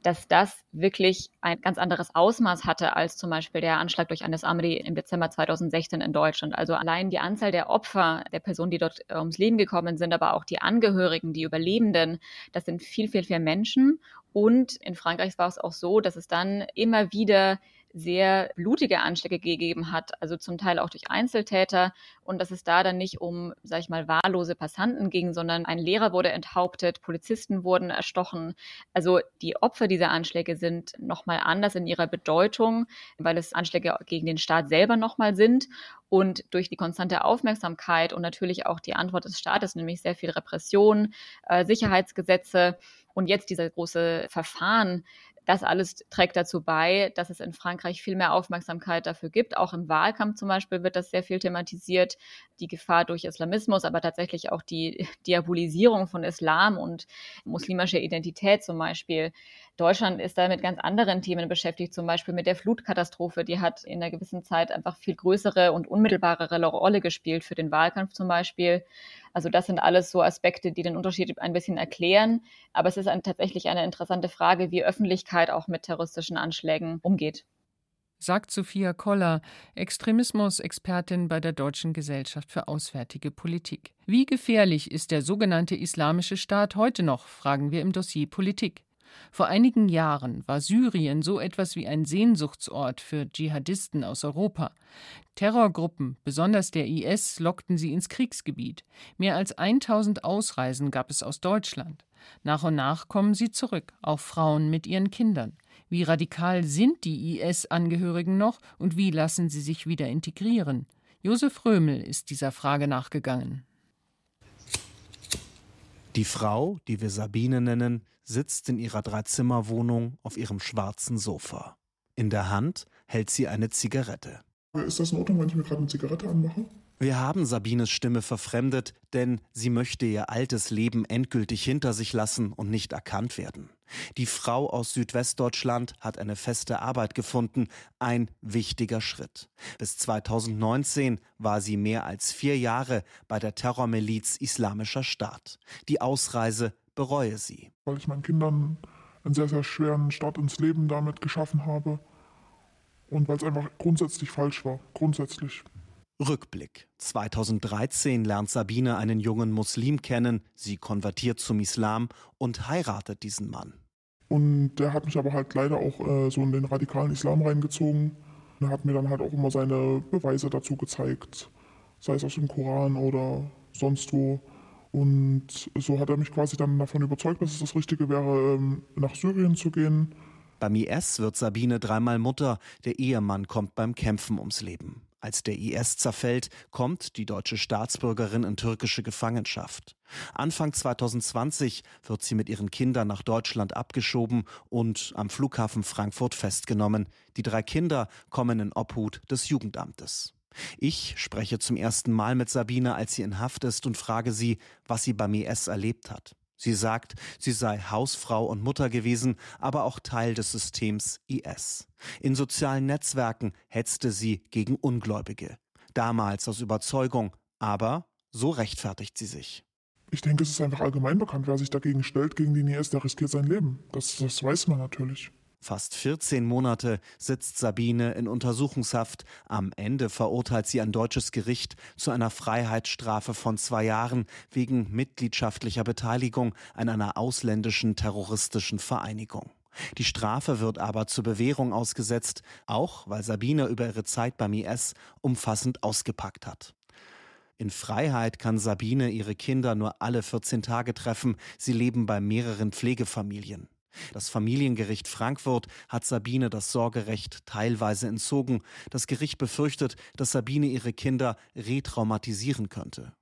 dass das wirklich ein ganz anderes Ausmaß hatte als zum Beispiel der Anschlag durch Anis Amri im Dezember 2016 in Deutschland. Also allein die Anzahl der Opfer, der Personen, die dort äh, ums Leben gekommen sind, aber auch die Angehörigen, die Überlebenden, das sind viel, viel, viel Menschen. Und in Frankreich war es auch so, dass es dann immer wieder sehr blutige Anschläge gegeben hat, also zum Teil auch durch Einzeltäter und dass es da dann nicht um, sag ich mal, wahllose Passanten ging, sondern ein Lehrer wurde enthauptet, Polizisten wurden erstochen. Also die Opfer dieser Anschläge sind nochmal anders in ihrer Bedeutung, weil es Anschläge gegen den Staat selber nochmal sind und durch die konstante Aufmerksamkeit und natürlich auch die Antwort des Staates, nämlich sehr viel Repression, äh, Sicherheitsgesetze und jetzt diese große Verfahren, das alles trägt dazu bei, dass es in Frankreich viel mehr Aufmerksamkeit dafür gibt. Auch im Wahlkampf zum Beispiel wird das sehr viel thematisiert, die Gefahr durch Islamismus, aber tatsächlich auch die Diabolisierung von Islam und muslimischer Identität zum Beispiel. Deutschland ist da mit ganz anderen Themen beschäftigt, zum Beispiel mit der Flutkatastrophe. Die hat in einer gewissen Zeit einfach viel größere und unmittelbarere Rolle gespielt für den Wahlkampf zum Beispiel. Also das sind alles so Aspekte, die den Unterschied ein bisschen erklären. Aber es ist ein, tatsächlich eine interessante Frage, wie Öffentlichkeit auch mit terroristischen Anschlägen umgeht. Sagt Sophia Koller, Extremismus-Expertin bei der Deutschen Gesellschaft für Auswärtige Politik. Wie gefährlich ist der sogenannte Islamische Staat heute noch, fragen wir im Dossier Politik. Vor einigen Jahren war Syrien so etwas wie ein Sehnsuchtsort für Dschihadisten aus Europa. Terrorgruppen, besonders der IS, lockten sie ins Kriegsgebiet. Mehr als 1000 Ausreisen gab es aus Deutschland. Nach und nach kommen sie zurück, auch Frauen mit ihren Kindern. Wie radikal sind die IS-Angehörigen noch und wie lassen sie sich wieder integrieren? Josef Römel ist dieser Frage nachgegangen. Die Frau, die wir Sabine nennen, sitzt in ihrer Dreizimmerwohnung auf ihrem schwarzen Sofa. In der Hand hält sie eine Zigarette. Ist das in Ordnung, wenn ich mir gerade eine Zigarette anmache? Wir haben Sabines Stimme verfremdet, denn sie möchte ihr altes Leben endgültig hinter sich lassen und nicht erkannt werden. Die Frau aus Südwestdeutschland hat eine feste Arbeit gefunden, ein wichtiger Schritt. Bis 2019 war sie mehr als vier Jahre bei der Terrormiliz Islamischer Staat. Die Ausreise bereue sie. Weil ich meinen Kindern einen sehr, sehr schweren Start ins Leben damit geschaffen habe und weil es einfach grundsätzlich falsch war. Grundsätzlich. Rückblick. 2013 lernt Sabine einen jungen Muslim kennen, sie konvertiert zum Islam und heiratet diesen Mann. Und der hat mich aber halt leider auch äh, so in den radikalen Islam reingezogen. Er hat mir dann halt auch immer seine Beweise dazu gezeigt, sei es aus dem Koran oder sonst wo. Und so hat er mich quasi dann davon überzeugt, dass es das Richtige wäre, ähm, nach Syrien zu gehen. Beim IS wird Sabine dreimal Mutter, der Ehemann kommt beim Kämpfen ums Leben. Als der IS zerfällt, kommt die deutsche Staatsbürgerin in türkische Gefangenschaft. Anfang 2020 wird sie mit ihren Kindern nach Deutschland abgeschoben und am Flughafen Frankfurt festgenommen. Die drei Kinder kommen in Obhut des Jugendamtes. Ich spreche zum ersten Mal mit Sabine, als sie in Haft ist und frage sie, was sie beim IS erlebt hat. Sie sagt, sie sei Hausfrau und Mutter gewesen, aber auch Teil des Systems IS. In sozialen Netzwerken hetzte sie gegen Ungläubige. Damals aus Überzeugung, aber so rechtfertigt sie sich. Ich denke, es ist einfach allgemein bekannt, wer sich dagegen stellt, gegen den IS, der riskiert sein Leben. Das, das weiß man natürlich. Fast 14 Monate sitzt Sabine in Untersuchungshaft. Am Ende verurteilt sie ein deutsches Gericht zu einer Freiheitsstrafe von zwei Jahren wegen mitgliedschaftlicher Beteiligung an einer ausländischen terroristischen Vereinigung. Die Strafe wird aber zur Bewährung ausgesetzt, auch weil Sabine über ihre Zeit beim IS umfassend ausgepackt hat. In Freiheit kann Sabine ihre Kinder nur alle 14 Tage treffen. Sie leben bei mehreren Pflegefamilien. Das Familiengericht Frankfurt hat Sabine das Sorgerecht teilweise entzogen. Das Gericht befürchtet, dass Sabine ihre Kinder retraumatisieren könnte.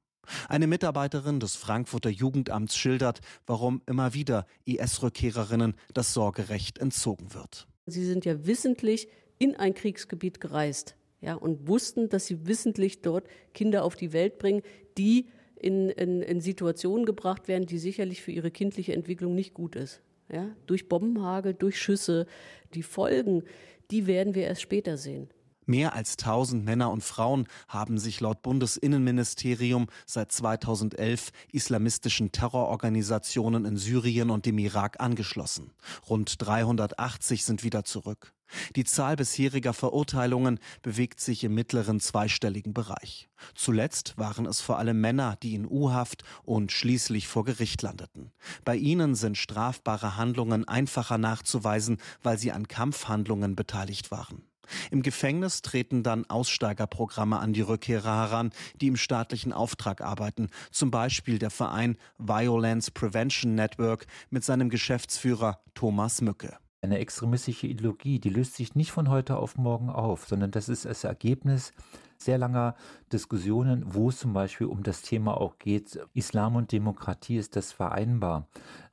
Eine Mitarbeiterin des Frankfurter Jugendamts schildert, warum immer wieder IS-Rückkehrerinnen das Sorgerecht entzogen wird. Sie sind ja wissentlich in ein Kriegsgebiet gereist ja, und wussten, dass sie wissentlich dort Kinder auf die Welt bringen, die in, in, in Situationen gebracht werden, die sicherlich für ihre kindliche Entwicklung nicht gut ist. Ja, durch Bombenhagel, durch Schüsse. Die Folgen, die werden wir erst später sehen. Mehr als 1000 Männer und Frauen haben sich laut Bundesinnenministerium seit 2011 islamistischen Terrororganisationen in Syrien und dem Irak angeschlossen. Rund 380 sind wieder zurück. Die Zahl bisheriger Verurteilungen bewegt sich im mittleren zweistelligen Bereich. Zuletzt waren es vor allem Männer, die in U-Haft und schließlich vor Gericht landeten. Bei ihnen sind strafbare Handlungen einfacher nachzuweisen, weil sie an Kampfhandlungen beteiligt waren. Im Gefängnis treten dann Aussteigerprogramme an die Rückkehrer heran, die im staatlichen Auftrag arbeiten, zum Beispiel der Verein Violence Prevention Network mit seinem Geschäftsführer Thomas Mücke. Eine extremistische Ideologie, die löst sich nicht von heute auf morgen auf, sondern das ist das Ergebnis sehr langer Diskussionen, wo es zum Beispiel um das Thema auch geht, Islam und Demokratie, ist das vereinbar?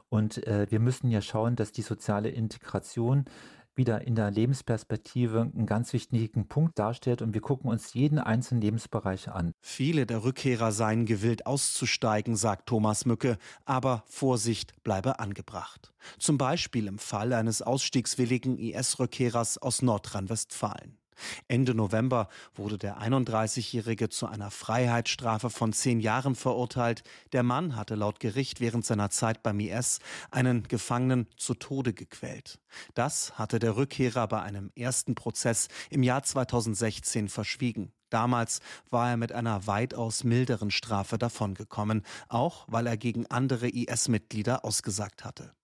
Und äh, wir müssen ja schauen, dass die soziale Integration wieder in der Lebensperspektive einen ganz wichtigen Punkt darstellt und wir gucken uns jeden einzelnen Lebensbereich an. Viele der Rückkehrer seien gewillt auszusteigen, sagt Thomas Mücke, aber Vorsicht bleibe angebracht. Zum Beispiel im Fall eines ausstiegswilligen IS-Rückkehrers aus Nordrhein-Westfalen. Ende November wurde der 31-Jährige zu einer Freiheitsstrafe von zehn Jahren verurteilt. Der Mann hatte laut Gericht während seiner Zeit beim IS einen Gefangenen zu Tode gequält. Das hatte der Rückkehrer bei einem ersten Prozess im Jahr 2016 verschwiegen. Damals war er mit einer weitaus milderen Strafe davongekommen, auch weil er gegen andere IS-Mitglieder ausgesagt hatte.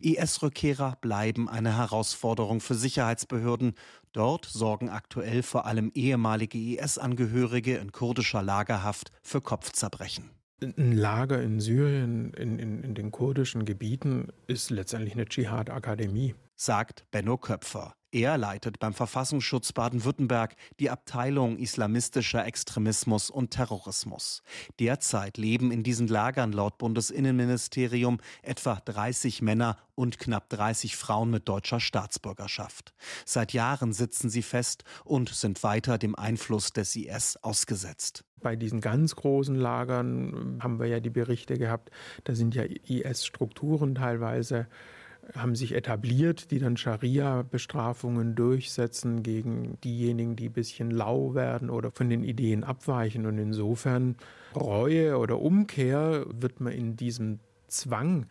IS-Rückkehrer bleiben eine Herausforderung für Sicherheitsbehörden. Dort sorgen aktuell vor allem ehemalige IS-Angehörige in kurdischer Lagerhaft für Kopfzerbrechen. Ein Lager in Syrien, in, in, in den kurdischen Gebieten, ist letztendlich eine Dschihad-Akademie. Sagt Benno Köpfer. Er leitet beim Verfassungsschutz Baden-Württemberg die Abteilung islamistischer Extremismus und Terrorismus. Derzeit leben in diesen Lagern laut Bundesinnenministerium etwa 30 Männer und knapp 30 Frauen mit deutscher Staatsbürgerschaft. Seit Jahren sitzen sie fest und sind weiter dem Einfluss des IS ausgesetzt. Bei diesen ganz großen Lagern haben wir ja die Berichte gehabt, da sind ja IS-Strukturen teilweise haben sich etabliert, die dann Scharia-Bestrafungen durchsetzen gegen diejenigen, die ein bisschen lau werden oder von den Ideen abweichen. Und insofern Reue oder Umkehr wird man in diesem Zwang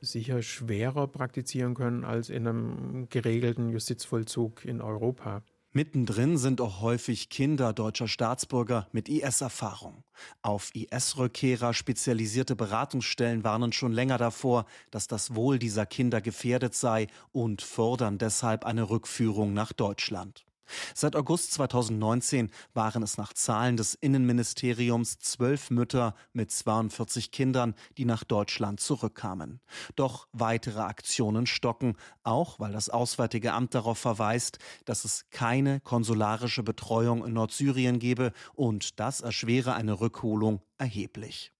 sicher schwerer praktizieren können als in einem geregelten Justizvollzug in Europa. Mittendrin sind auch häufig Kinder deutscher Staatsbürger mit IS-Erfahrung. Auf IS-Rückkehrer spezialisierte Beratungsstellen warnen schon länger davor, dass das Wohl dieser Kinder gefährdet sei und fordern deshalb eine Rückführung nach Deutschland. Seit August 2019 waren es nach Zahlen des Innenministeriums zwölf Mütter mit 42 Kindern, die nach Deutschland zurückkamen. Doch weitere Aktionen stocken, auch weil das Auswärtige Amt darauf verweist, dass es keine konsularische Betreuung in Nordsyrien gebe und das erschwere eine Rückholung erheblich.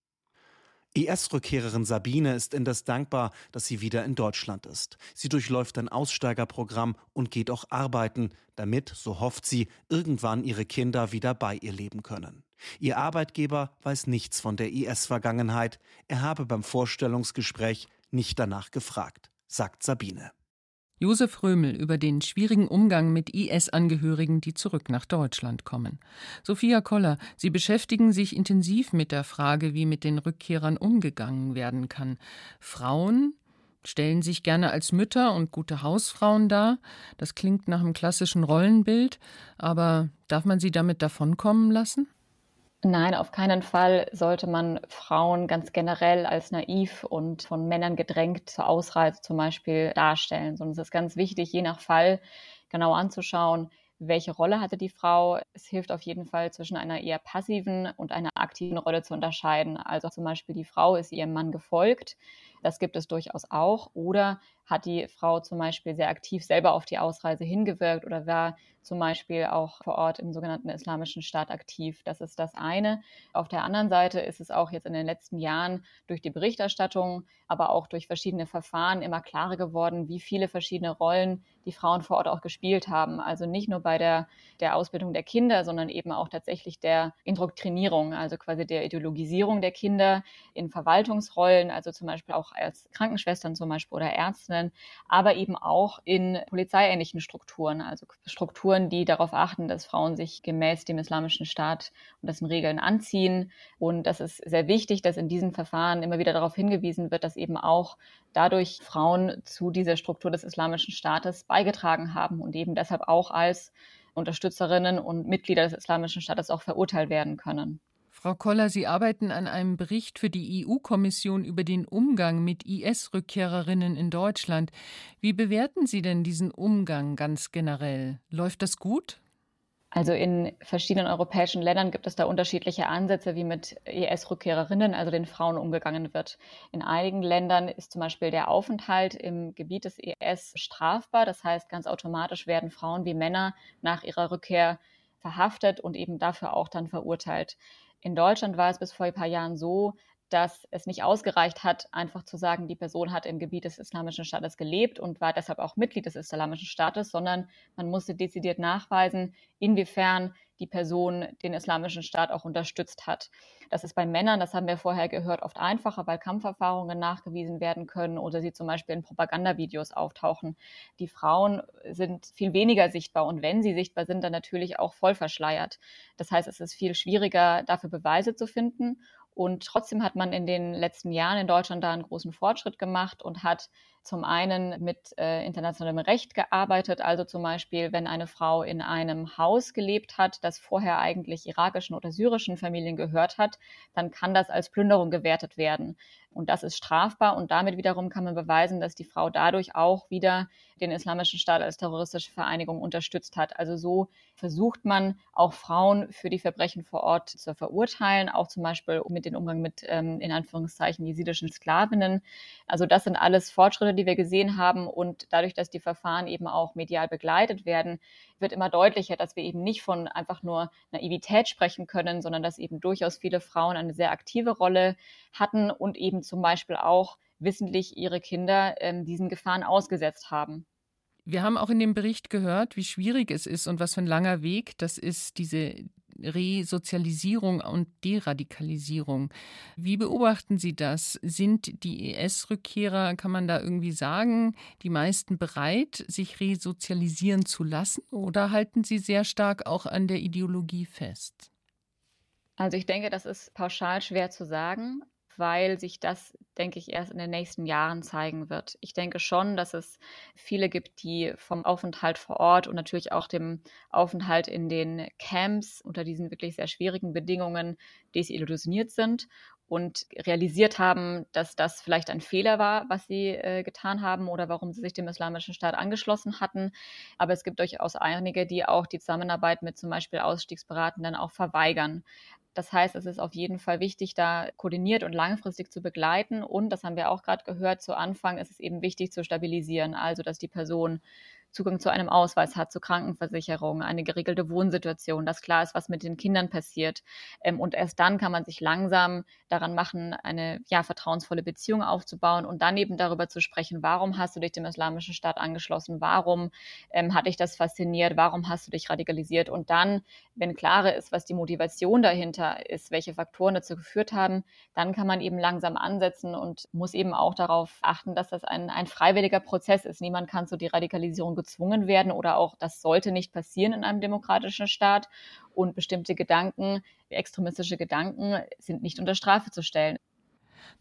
IS-Rückkehrerin Sabine ist indes dankbar, dass sie wieder in Deutschland ist. Sie durchläuft ein Aussteigerprogramm und geht auch arbeiten, damit, so hofft sie, irgendwann ihre Kinder wieder bei ihr leben können. Ihr Arbeitgeber weiß nichts von der IS-Vergangenheit. Er habe beim Vorstellungsgespräch nicht danach gefragt, sagt Sabine. Josef Römel über den schwierigen Umgang mit IS-Angehörigen, die zurück nach Deutschland kommen. Sophia Koller, Sie beschäftigen sich intensiv mit der Frage, wie mit den Rückkehrern umgegangen werden kann. Frauen stellen sich gerne als Mütter und gute Hausfrauen dar. Das klingt nach einem klassischen Rollenbild, aber darf man sie damit davonkommen lassen? Nein, auf keinen Fall sollte man Frauen ganz generell als naiv und von Männern gedrängt zur Ausreise zum Beispiel darstellen, sondern es ist ganz wichtig, je nach Fall genau anzuschauen, welche Rolle hatte die Frau. Es hilft auf jeden Fall zwischen einer eher passiven und einer aktiven Rolle zu unterscheiden. Also zum Beispiel die Frau ist ihrem Mann gefolgt, Das gibt es durchaus auch. Oder hat die Frau zum Beispiel sehr aktiv selber auf die Ausreise hingewirkt oder war zum Beispiel auch vor Ort im sogenannten Islamischen Staat aktiv. Das ist das eine. Auf der anderen Seite ist es auch jetzt in den letzten Jahren durch die Berichterstattung, aber auch durch verschiedene Verfahren immer klarer geworden, wie viele verschiedene Rollen die Frauen vor Ort auch gespielt haben. Also nicht nur bei der, der Ausbildung der Kinder, sondern eben auch tatsächlich der Indoktrinierung, also quasi der Ideologisierung der Kinder in Verwaltungsrollen, also zum Beispiel auch als Krankenschwestern zum Beispiel oder Ärztinnen, aber eben auch in polizeiähnlichen Strukturen, also Strukturen, die darauf achten, dass Frauen sich gemäß dem islamischen Staat und dessen Regeln anziehen. Und das ist sehr wichtig, dass in diesen Verfahren immer wieder darauf hingewiesen wird, dass eben auch dadurch Frauen zu dieser Struktur des islamischen Staates beigetragen haben und eben deshalb auch als Unterstützerinnen und Mitglieder des islamischen Staates auch verurteilt werden können. Frau Koller, Sie arbeiten an einem Bericht für die EU-Kommission über den Umgang mit IS-Rückkehrerinnen in Deutschland. Wie bewerten Sie denn diesen Umgang ganz generell? Läuft das gut? Also in verschiedenen europäischen Ländern gibt es da unterschiedliche Ansätze, wie mit IS-Rückkehrerinnen, also den Frauen, umgegangen wird. In einigen Ländern ist zum Beispiel der Aufenthalt im Gebiet des IS strafbar. Das heißt, ganz automatisch werden Frauen wie Männer nach ihrer Rückkehr verhaftet und eben dafür auch dann verurteilt. In Deutschland war es bis vor ein paar Jahren so, dass es nicht ausgereicht hat, einfach zu sagen, die Person hat im Gebiet des Islamischen Staates gelebt und war deshalb auch Mitglied des Islamischen Staates, sondern man musste dezidiert nachweisen, inwiefern die Person den Islamischen Staat auch unterstützt hat. Das ist bei Männern, das haben wir vorher gehört, oft einfacher, weil Kampferfahrungen nachgewiesen werden können oder sie zum Beispiel in Propagandavideos auftauchen. Die Frauen sind viel weniger sichtbar und wenn sie sichtbar sind, dann natürlich auch voll verschleiert. Das heißt, es ist viel schwieriger, dafür Beweise zu finden und trotzdem hat man in den letzten Jahren in Deutschland da einen großen Fortschritt gemacht und hat zum einen mit äh, internationalem Recht gearbeitet, also zum Beispiel, wenn eine Frau in einem Haus gelebt hat, das vorher eigentlich irakischen oder syrischen Familien gehört hat, dann kann das als Plünderung gewertet werden. Und das ist strafbar und damit wiederum kann man beweisen, dass die Frau dadurch auch wieder den Islamischen Staat als terroristische Vereinigung unterstützt hat. Also so versucht man auch Frauen für die Verbrechen vor Ort zu verurteilen, auch zum Beispiel mit dem Umgang mit ähm, in Anführungszeichen jesidischen Sklavinnen. Also das sind alles Fortschritte, die wir gesehen haben und dadurch, dass die Verfahren eben auch medial begleitet werden, wird immer deutlicher, dass wir eben nicht von einfach nur Naivität sprechen können, sondern dass eben durchaus viele Frauen eine sehr aktive Rolle hatten und eben zum Beispiel auch wissentlich ihre Kinder ähm, diesen Gefahren ausgesetzt haben. Wir haben auch in dem Bericht gehört, wie schwierig es ist und was für ein langer Weg das ist, diese Resozialisierung und Deradikalisierung. Wie beobachten Sie das? Sind die ES-Rückkehrer, kann man da irgendwie sagen, die meisten bereit, sich resozialisieren zu lassen oder halten sie sehr stark auch an der Ideologie fest? Also ich denke, das ist pauschal schwer zu sagen weil sich das, denke ich, erst in den nächsten Jahren zeigen wird. Ich denke schon, dass es viele gibt, die vom Aufenthalt vor Ort und natürlich auch dem Aufenthalt in den Camps unter diesen wirklich sehr schwierigen Bedingungen desillusioniert sind und realisiert haben, dass das vielleicht ein Fehler war, was sie äh, getan haben oder warum sie sich dem Islamischen Staat angeschlossen hatten. Aber es gibt durchaus einige, die auch die Zusammenarbeit mit zum Beispiel Ausstiegsberatenden auch verweigern. Das heißt, es ist auf jeden Fall wichtig, da koordiniert und langfristig zu begleiten. Und, das haben wir auch gerade gehört, zu Anfang ist es eben wichtig zu stabilisieren, also dass die Person Zugang zu einem Ausweis hat, zu Krankenversicherung, eine geregelte Wohnsituation, dass klar ist, was mit den Kindern passiert. Ähm, und erst dann kann man sich langsam daran machen, eine ja, vertrauensvolle Beziehung aufzubauen und dann eben darüber zu sprechen, warum hast du dich dem Islamischen Staat angeschlossen, warum ähm, hat dich das fasziniert, warum hast du dich radikalisiert. Und dann, wenn klarer ist, was die Motivation dahinter ist, welche Faktoren dazu geführt haben, dann kann man eben langsam ansetzen und muss eben auch darauf achten, dass das ein, ein freiwilliger Prozess ist. Niemand kann so die Radikalisierung gezwungen werden oder auch das sollte nicht passieren in einem demokratischen Staat. Und bestimmte Gedanken, extremistische Gedanken sind nicht unter Strafe zu stellen.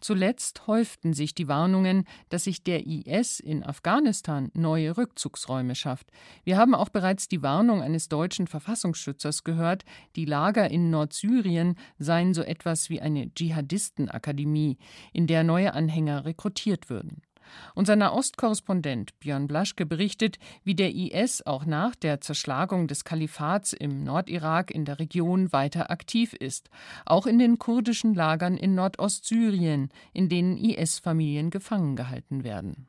Zuletzt häuften sich die Warnungen, dass sich der IS in Afghanistan neue Rückzugsräume schafft. Wir haben auch bereits die Warnung eines deutschen Verfassungsschützers gehört, die Lager in Nordsyrien seien so etwas wie eine Dschihadistenakademie, in der neue Anhänger rekrutiert würden. Unser Nahostkorrespondent Björn Blaschke berichtet, wie der IS auch nach der Zerschlagung des Kalifats im Nordirak in der Region weiter aktiv ist, auch in den kurdischen Lagern in Nordostsyrien, in denen IS-Familien gefangen gehalten werden.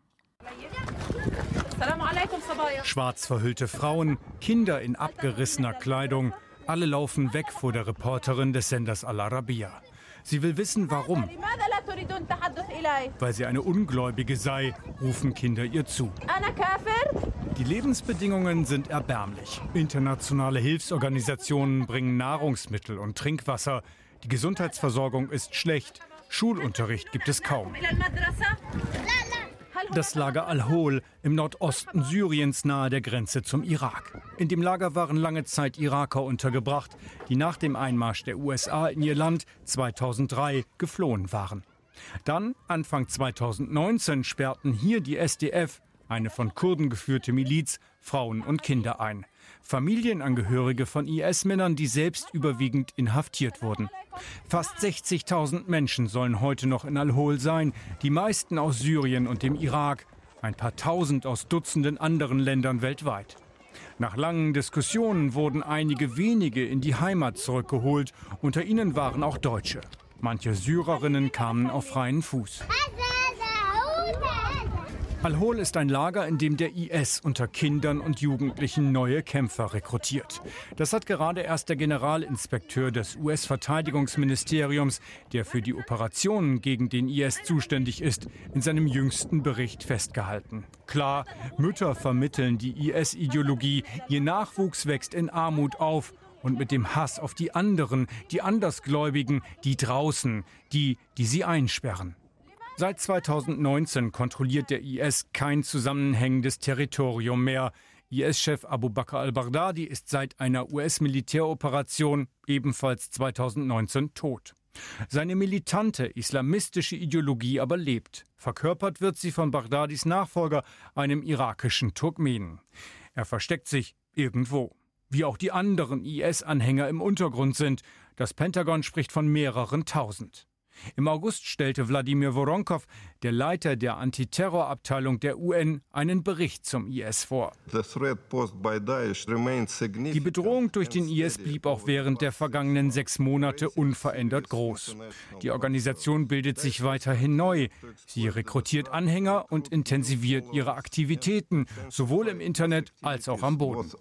Schwarz verhüllte Frauen, Kinder in abgerissener Kleidung, alle laufen weg vor der Reporterin des Senders Al Arabiya. Sie will wissen, warum. Weil sie eine Ungläubige sei, rufen Kinder ihr zu. Die Lebensbedingungen sind erbärmlich. Internationale Hilfsorganisationen bringen Nahrungsmittel und Trinkwasser. Die Gesundheitsversorgung ist schlecht. Schulunterricht gibt es kaum. Das Lager Al-Hol im Nordosten Syriens nahe der Grenze zum Irak. In dem Lager waren lange Zeit Iraker untergebracht, die nach dem Einmarsch der USA in ihr Land 2003 geflohen waren. Dann, Anfang 2019, sperrten hier die SDF, eine von Kurden geführte Miliz, Frauen und Kinder ein. Familienangehörige von IS-Männern, die selbst überwiegend inhaftiert wurden. Fast 60.000 Menschen sollen heute noch in Al-Hol sein, die meisten aus Syrien und dem Irak, ein paar tausend aus Dutzenden anderen Ländern weltweit. Nach langen Diskussionen wurden einige wenige in die Heimat zurückgeholt, unter ihnen waren auch Deutsche. Manche Syrerinnen kamen auf freien Fuß. Al-Hol ist ein Lager, in dem der IS unter Kindern und Jugendlichen neue Kämpfer rekrutiert. Das hat gerade erst der Generalinspekteur des US-Verteidigungsministeriums, der für die Operationen gegen den IS zuständig ist, in seinem jüngsten Bericht festgehalten. Klar, Mütter vermitteln die IS-Ideologie, ihr Nachwuchs wächst in Armut auf und mit dem Hass auf die anderen, die Andersgläubigen, die draußen, die, die sie einsperren. Seit 2019 kontrolliert der IS kein zusammenhängendes Territorium mehr. IS-Chef Abu Bakr al-Baghdadi ist seit einer US-Militäroperation ebenfalls 2019 tot. Seine militante islamistische Ideologie aber lebt. Verkörpert wird sie von Baghdadis Nachfolger, einem irakischen Turkmenen. Er versteckt sich irgendwo. Wie auch die anderen IS-Anhänger im Untergrund sind. Das Pentagon spricht von mehreren tausend. Im August stellte Wladimir Voronkov, der Leiter der Antiterrorabteilung der UN, einen Bericht zum IS vor. Die Bedrohung durch den IS blieb auch während der vergangenen sechs Monate unverändert groß. Die Organisation bildet sich weiterhin neu. Sie rekrutiert Anhänger und intensiviert ihre Aktivitäten, sowohl im Internet als auch am Boden.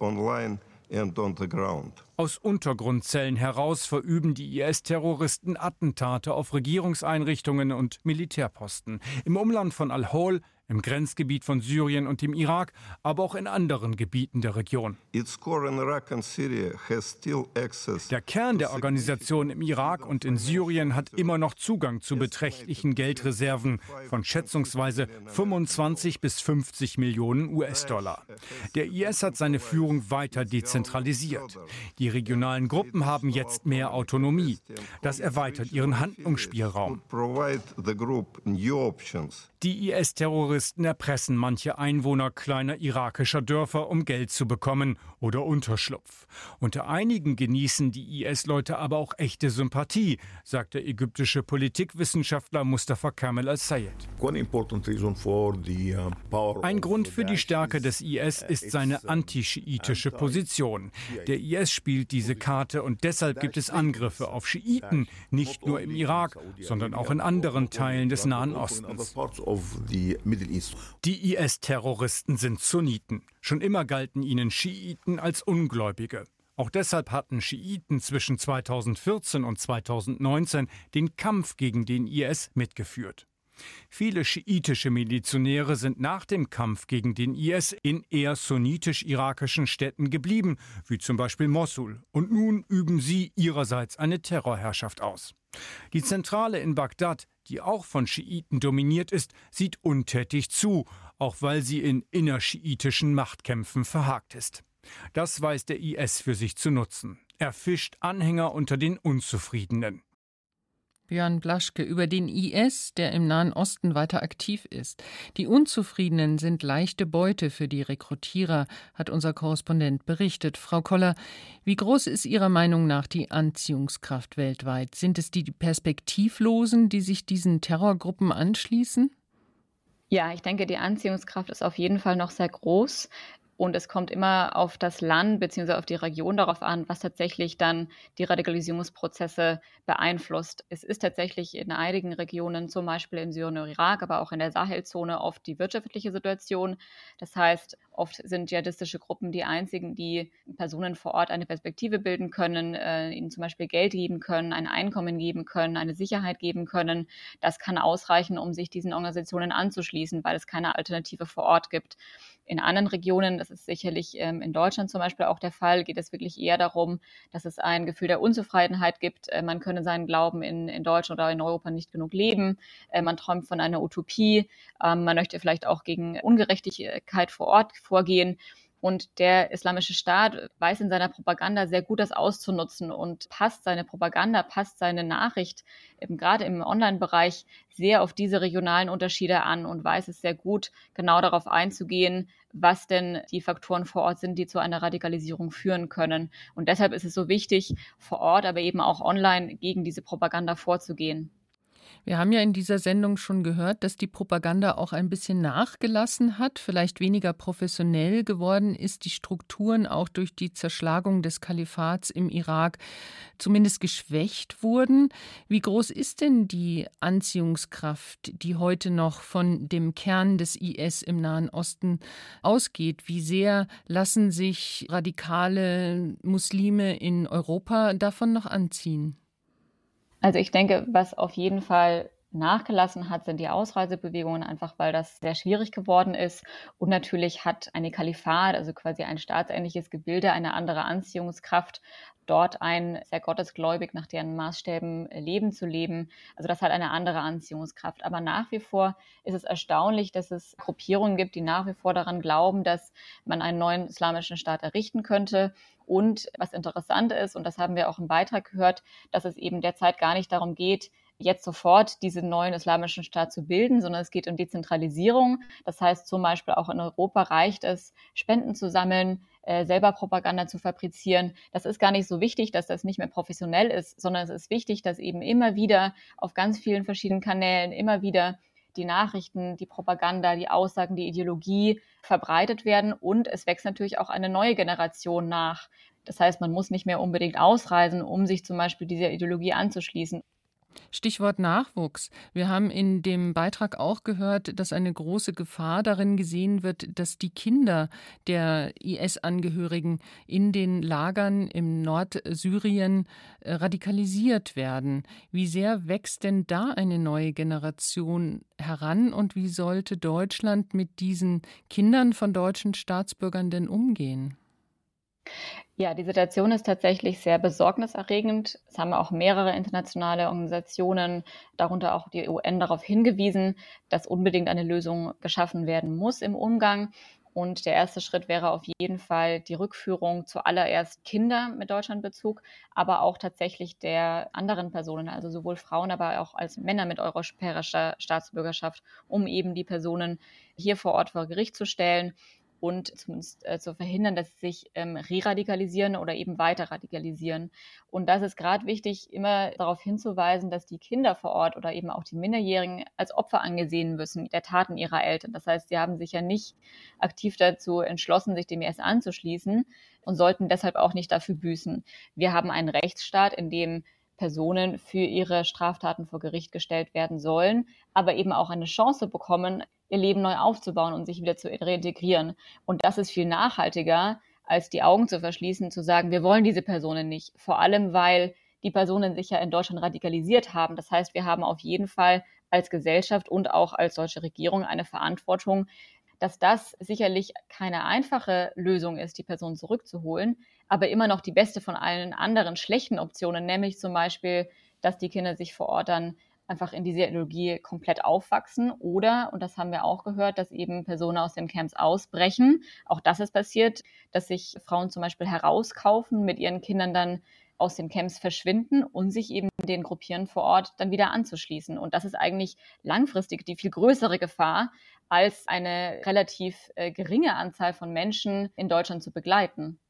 and on the ground. Aus Untergrundzellen heraus verüben die IS-Terroristen Attentate auf Regierungseinrichtungen und Militärposten. Im Umland von Al-Hol im Grenzgebiet von Syrien und dem Irak, aber auch in anderen Gebieten der Region. Der Kern der Organisation im Irak und in Syrien hat immer noch Zugang zu beträchtlichen Geldreserven von schätzungsweise 25 bis 50 Millionen US-Dollar. Der IS hat seine Führung weiter dezentralisiert. Die regionalen Gruppen haben jetzt mehr Autonomie. Das erweitert ihren Handlungsspielraum. Die IS-Terroristen erpressen manche Einwohner kleiner irakischer Dörfer, um Geld zu bekommen oder Unterschlupf. Unter einigen genießen die IS-Leute aber auch echte Sympathie, sagt der ägyptische Politikwissenschaftler Mustafa Kamel al-Sayed. Ein Grund für die Stärke des IS ist seine antischiitische Position. Der IS spielt diese Karte und deshalb gibt es Angriffe auf Schiiten, nicht nur im Irak, sondern auch in anderen Teilen des Nahen Ostens. Die IS-Terroristen sind Sunniten. Schon immer galten ihnen Schiiten als Ungläubige. Auch deshalb hatten Schiiten zwischen 2014 und 2019 den Kampf gegen den IS mitgeführt. Viele schiitische Milizionäre sind nach dem Kampf gegen den IS in eher sunnitisch-irakischen Städten geblieben, wie zum Beispiel Mosul, und nun üben sie ihrerseits eine Terrorherrschaft aus. Die Zentrale in Bagdad, die auch von Schiiten dominiert ist, sieht untätig zu, auch weil sie in innerschiitischen Machtkämpfen verhakt ist. Das weiß der IS für sich zu nutzen. Er fischt Anhänger unter den Unzufriedenen. Björn Blaschke über den IS, der im Nahen Osten weiter aktiv ist. Die Unzufriedenen sind leichte Beute für die Rekrutierer, hat unser Korrespondent berichtet. Frau Koller, wie groß ist Ihrer Meinung nach die Anziehungskraft weltweit? Sind es die Perspektivlosen, die sich diesen Terrorgruppen anschließen? Ja, ich denke, die Anziehungskraft ist auf jeden Fall noch sehr groß. Und es kommt immer auf das Land bzw. auf die Region darauf an, was tatsächlich dann die Radikalisierungsprozesse beeinflusst. Es ist tatsächlich in einigen Regionen, zum Beispiel in Syrien und Irak, aber auch in der Sahelzone, oft die wirtschaftliche Situation. Das heißt, oft sind dschihadistische Gruppen die einzigen, die Personen vor Ort eine Perspektive bilden können, äh, ihnen zum Beispiel Geld geben können, ein Einkommen geben können, eine Sicherheit geben können. Das kann ausreichen, um sich diesen Organisationen anzuschließen, weil es keine Alternative vor Ort gibt. In anderen Regionen, das ist sicherlich ähm, in Deutschland zum Beispiel auch der Fall, geht es wirklich eher darum, dass es ein Gefühl der Unzufriedenheit gibt. Äh, man könne seinen Glauben in, in Deutschland oder in Europa nicht genug leben. Äh, man träumt von einer Utopie. Ähm, man möchte vielleicht auch gegen Ungerechtigkeit vor Ort vorgehen. Und der Islamische Staat weiß in seiner Propaganda sehr gut, das auszunutzen und passt seine Propaganda, passt seine Nachricht, eben gerade im Online-Bereich, sehr auf diese regionalen Unterschiede an und weiß es sehr gut, genau darauf einzugehen, was denn die Faktoren vor Ort sind, die zu einer Radikalisierung führen können. Und deshalb ist es so wichtig, vor Ort, aber eben auch online gegen diese Propaganda vorzugehen. Wir haben ja in dieser Sendung schon gehört, dass die Propaganda auch ein bisschen nachgelassen hat, vielleicht weniger professionell geworden ist, die Strukturen auch durch die Zerschlagung des Kalifats im Irak zumindest geschwächt wurden. Wie groß ist denn die Anziehungskraft, die heute noch von dem Kern des IS im Nahen Osten ausgeht? Wie sehr lassen sich radikale Muslime in Europa davon noch anziehen? Also ich denke, was auf jeden Fall nachgelassen hat, sind die Ausreisebewegungen, einfach weil das sehr schwierig geworden ist. Und natürlich hat eine Kalifat, also quasi ein staatsähnliches Gebilde, eine andere Anziehungskraft, dort ein sehr gottesgläubig nach deren Maßstäben Leben zu leben. Also das hat eine andere Anziehungskraft. Aber nach wie vor ist es erstaunlich, dass es Gruppierungen gibt, die nach wie vor daran glauben, dass man einen neuen islamischen Staat errichten könnte und was interessant ist, und das haben wir auch im Beitrag gehört, dass es eben derzeit gar nicht darum geht, jetzt sofort diesen neuen islamischen Staat zu bilden, sondern es geht um Dezentralisierung. Das heißt zum Beispiel auch in Europa reicht es, Spenden zu sammeln, äh, selber Propaganda zu fabrizieren. Das ist gar nicht so wichtig, dass das nicht mehr professionell ist, sondern es ist wichtig, dass eben immer wieder auf ganz vielen verschiedenen Kanälen immer wieder die Nachrichten, die Propaganda, die Aussagen, die Ideologie verbreitet werden und es wächst natürlich auch eine neue Generation nach. Das heißt, man muss nicht mehr unbedingt ausreisen, um sich zum Beispiel dieser Ideologie anzuschließen. Stichwort Nachwuchs. Wir haben in dem Beitrag auch gehört, dass eine große Gefahr darin gesehen wird, dass die Kinder der IS-Angehörigen in den Lagern im Nordsyrien äh, radikalisiert werden. Wie sehr wächst denn da eine neue Generation heran und wie sollte Deutschland mit diesen Kindern von deutschen Staatsbürgern denn umgehen? Ja, die Situation ist tatsächlich sehr besorgniserregend. Es haben auch mehrere internationale Organisationen, darunter auch die UN, darauf hingewiesen, dass unbedingt eine Lösung geschaffen werden muss im Umgang. Und der erste Schritt wäre auf jeden Fall die Rückführung zuallererst Kinder mit Deutschlandbezug, aber auch tatsächlich der anderen Personen, also sowohl Frauen, aber auch als Männer mit europäischer Staatsbürgerschaft, um eben die Personen hier vor Ort vor Gericht zu stellen und zumindest äh, zu verhindern, dass sie sich ähm, re-radikalisieren oder eben weiter radikalisieren. Und das ist gerade wichtig, immer darauf hinzuweisen, dass die Kinder vor Ort oder eben auch die Minderjährigen als Opfer angesehen müssen der Taten ihrer Eltern. Das heißt, sie haben sich ja nicht aktiv dazu entschlossen, sich dem IS anzuschließen und sollten deshalb auch nicht dafür büßen. Wir haben einen Rechtsstaat, in dem Personen für ihre Straftaten vor Gericht gestellt werden sollen, aber eben auch eine Chance bekommen, ihr Leben neu aufzubauen und sich wieder zu reintegrieren. Und das ist viel nachhaltiger, als die Augen zu verschließen, zu sagen, wir wollen diese Personen nicht. Vor allem, weil die Personen sich ja in Deutschland radikalisiert haben. Das heißt, wir haben auf jeden Fall als Gesellschaft und auch als deutsche Regierung eine Verantwortung, dass das sicherlich keine einfache Lösung ist, die Person zurückzuholen, aber immer noch die beste von allen anderen schlechten Optionen, nämlich zum Beispiel, dass die Kinder sich vor Ort dann einfach in dieser Ideologie komplett aufwachsen oder, und das haben wir auch gehört, dass eben Personen aus den Camps ausbrechen. Auch das ist passiert, dass sich Frauen zum Beispiel herauskaufen, mit ihren Kindern dann aus den Camps verschwinden und sich eben den Gruppieren vor Ort dann wieder anzuschließen. Und das ist eigentlich langfristig die viel größere Gefahr, als eine relativ äh, geringe Anzahl von Menschen in Deutschland zu begleiten.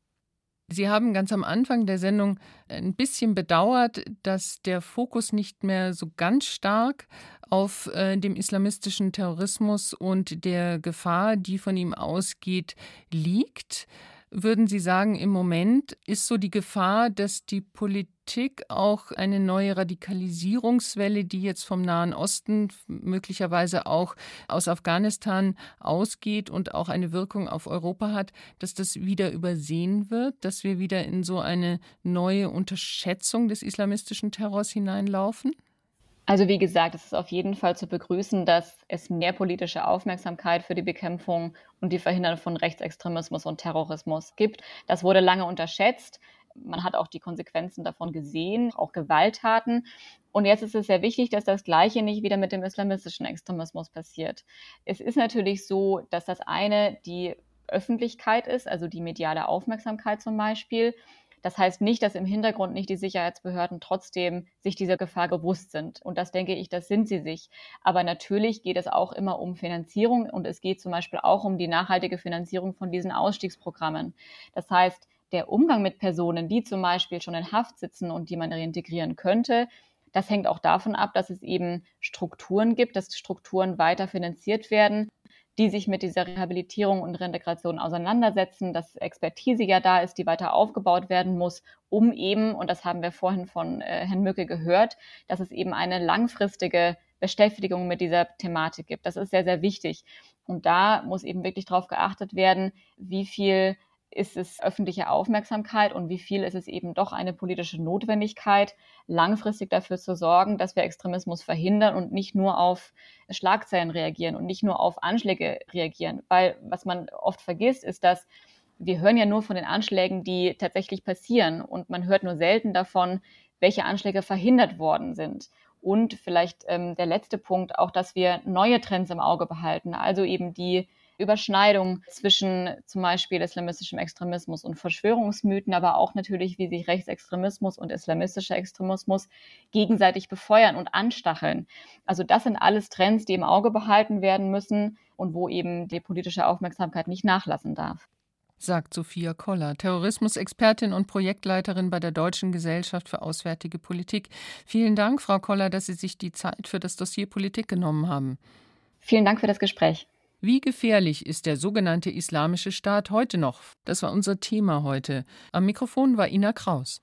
Sie haben ganz am Anfang der Sendung ein bisschen bedauert, dass der Fokus nicht mehr so ganz stark auf äh, dem islamistischen Terrorismus und der Gefahr, die von ihm ausgeht, liegt. Würden Sie sagen, im Moment ist so die Gefahr, dass die Politik auch eine neue Radikalisierungswelle, die jetzt vom Nahen Osten, möglicherweise auch aus Afghanistan ausgeht und auch eine Wirkung auf Europa hat, dass das wieder übersehen wird, dass wir wieder in so eine neue Unterschätzung des islamistischen Terrors hineinlaufen? Also wie gesagt, es ist auf jeden Fall zu begrüßen, dass es mehr politische Aufmerksamkeit für die Bekämpfung und die Verhinderung von Rechtsextremismus und Terrorismus gibt. Das wurde lange unterschätzt. Man hat auch die Konsequenzen davon gesehen, auch Gewalttaten. Und jetzt ist es sehr wichtig, dass das Gleiche nicht wieder mit dem islamistischen Extremismus passiert. Es ist natürlich so, dass das eine die Öffentlichkeit ist, also die mediale Aufmerksamkeit zum Beispiel. Das heißt nicht, dass im Hintergrund nicht die Sicherheitsbehörden trotzdem sich dieser Gefahr bewusst sind. Und das denke ich, das sind sie sich. Aber natürlich geht es auch immer um Finanzierung und es geht zum Beispiel auch um die nachhaltige Finanzierung von diesen Ausstiegsprogrammen. Das heißt, der Umgang mit Personen, die zum Beispiel schon in Haft sitzen und die man reintegrieren könnte, das hängt auch davon ab, dass es eben Strukturen gibt, dass Strukturen weiter finanziert werden die sich mit dieser Rehabilitierung und Reintegration auseinandersetzen, dass Expertise ja da ist, die weiter aufgebaut werden muss, um eben, und das haben wir vorhin von äh, Herrn Mücke gehört, dass es eben eine langfristige Beschäftigung mit dieser Thematik gibt. Das ist sehr, sehr wichtig. Und da muss eben wirklich darauf geachtet werden, wie viel ist es öffentliche Aufmerksamkeit und wie viel ist es eben doch eine politische Notwendigkeit, langfristig dafür zu sorgen, dass wir Extremismus verhindern und nicht nur auf Schlagzeilen reagieren und nicht nur auf Anschläge reagieren. Weil was man oft vergisst, ist, dass wir hören ja nur von den Anschlägen, die tatsächlich passieren und man hört nur selten davon, welche Anschläge verhindert worden sind. Und vielleicht ähm, der letzte Punkt, auch, dass wir neue Trends im Auge behalten, also eben die Überschneidung zwischen zum Beispiel islamistischem Extremismus und Verschwörungsmythen, aber auch natürlich, wie sich Rechtsextremismus und islamistischer Extremismus gegenseitig befeuern und anstacheln. Also das sind alles Trends, die im Auge behalten werden müssen und wo eben die politische Aufmerksamkeit nicht nachlassen darf sagt Sophia Koller, Terrorismusexpertin und Projektleiterin bei der Deutschen Gesellschaft für Auswärtige Politik. Vielen Dank, Frau Koller, dass Sie sich die Zeit für das Dossier Politik genommen haben. Vielen Dank für das Gespräch. Wie gefährlich ist der sogenannte Islamische Staat heute noch? Das war unser Thema heute. Am Mikrofon war Ina Kraus.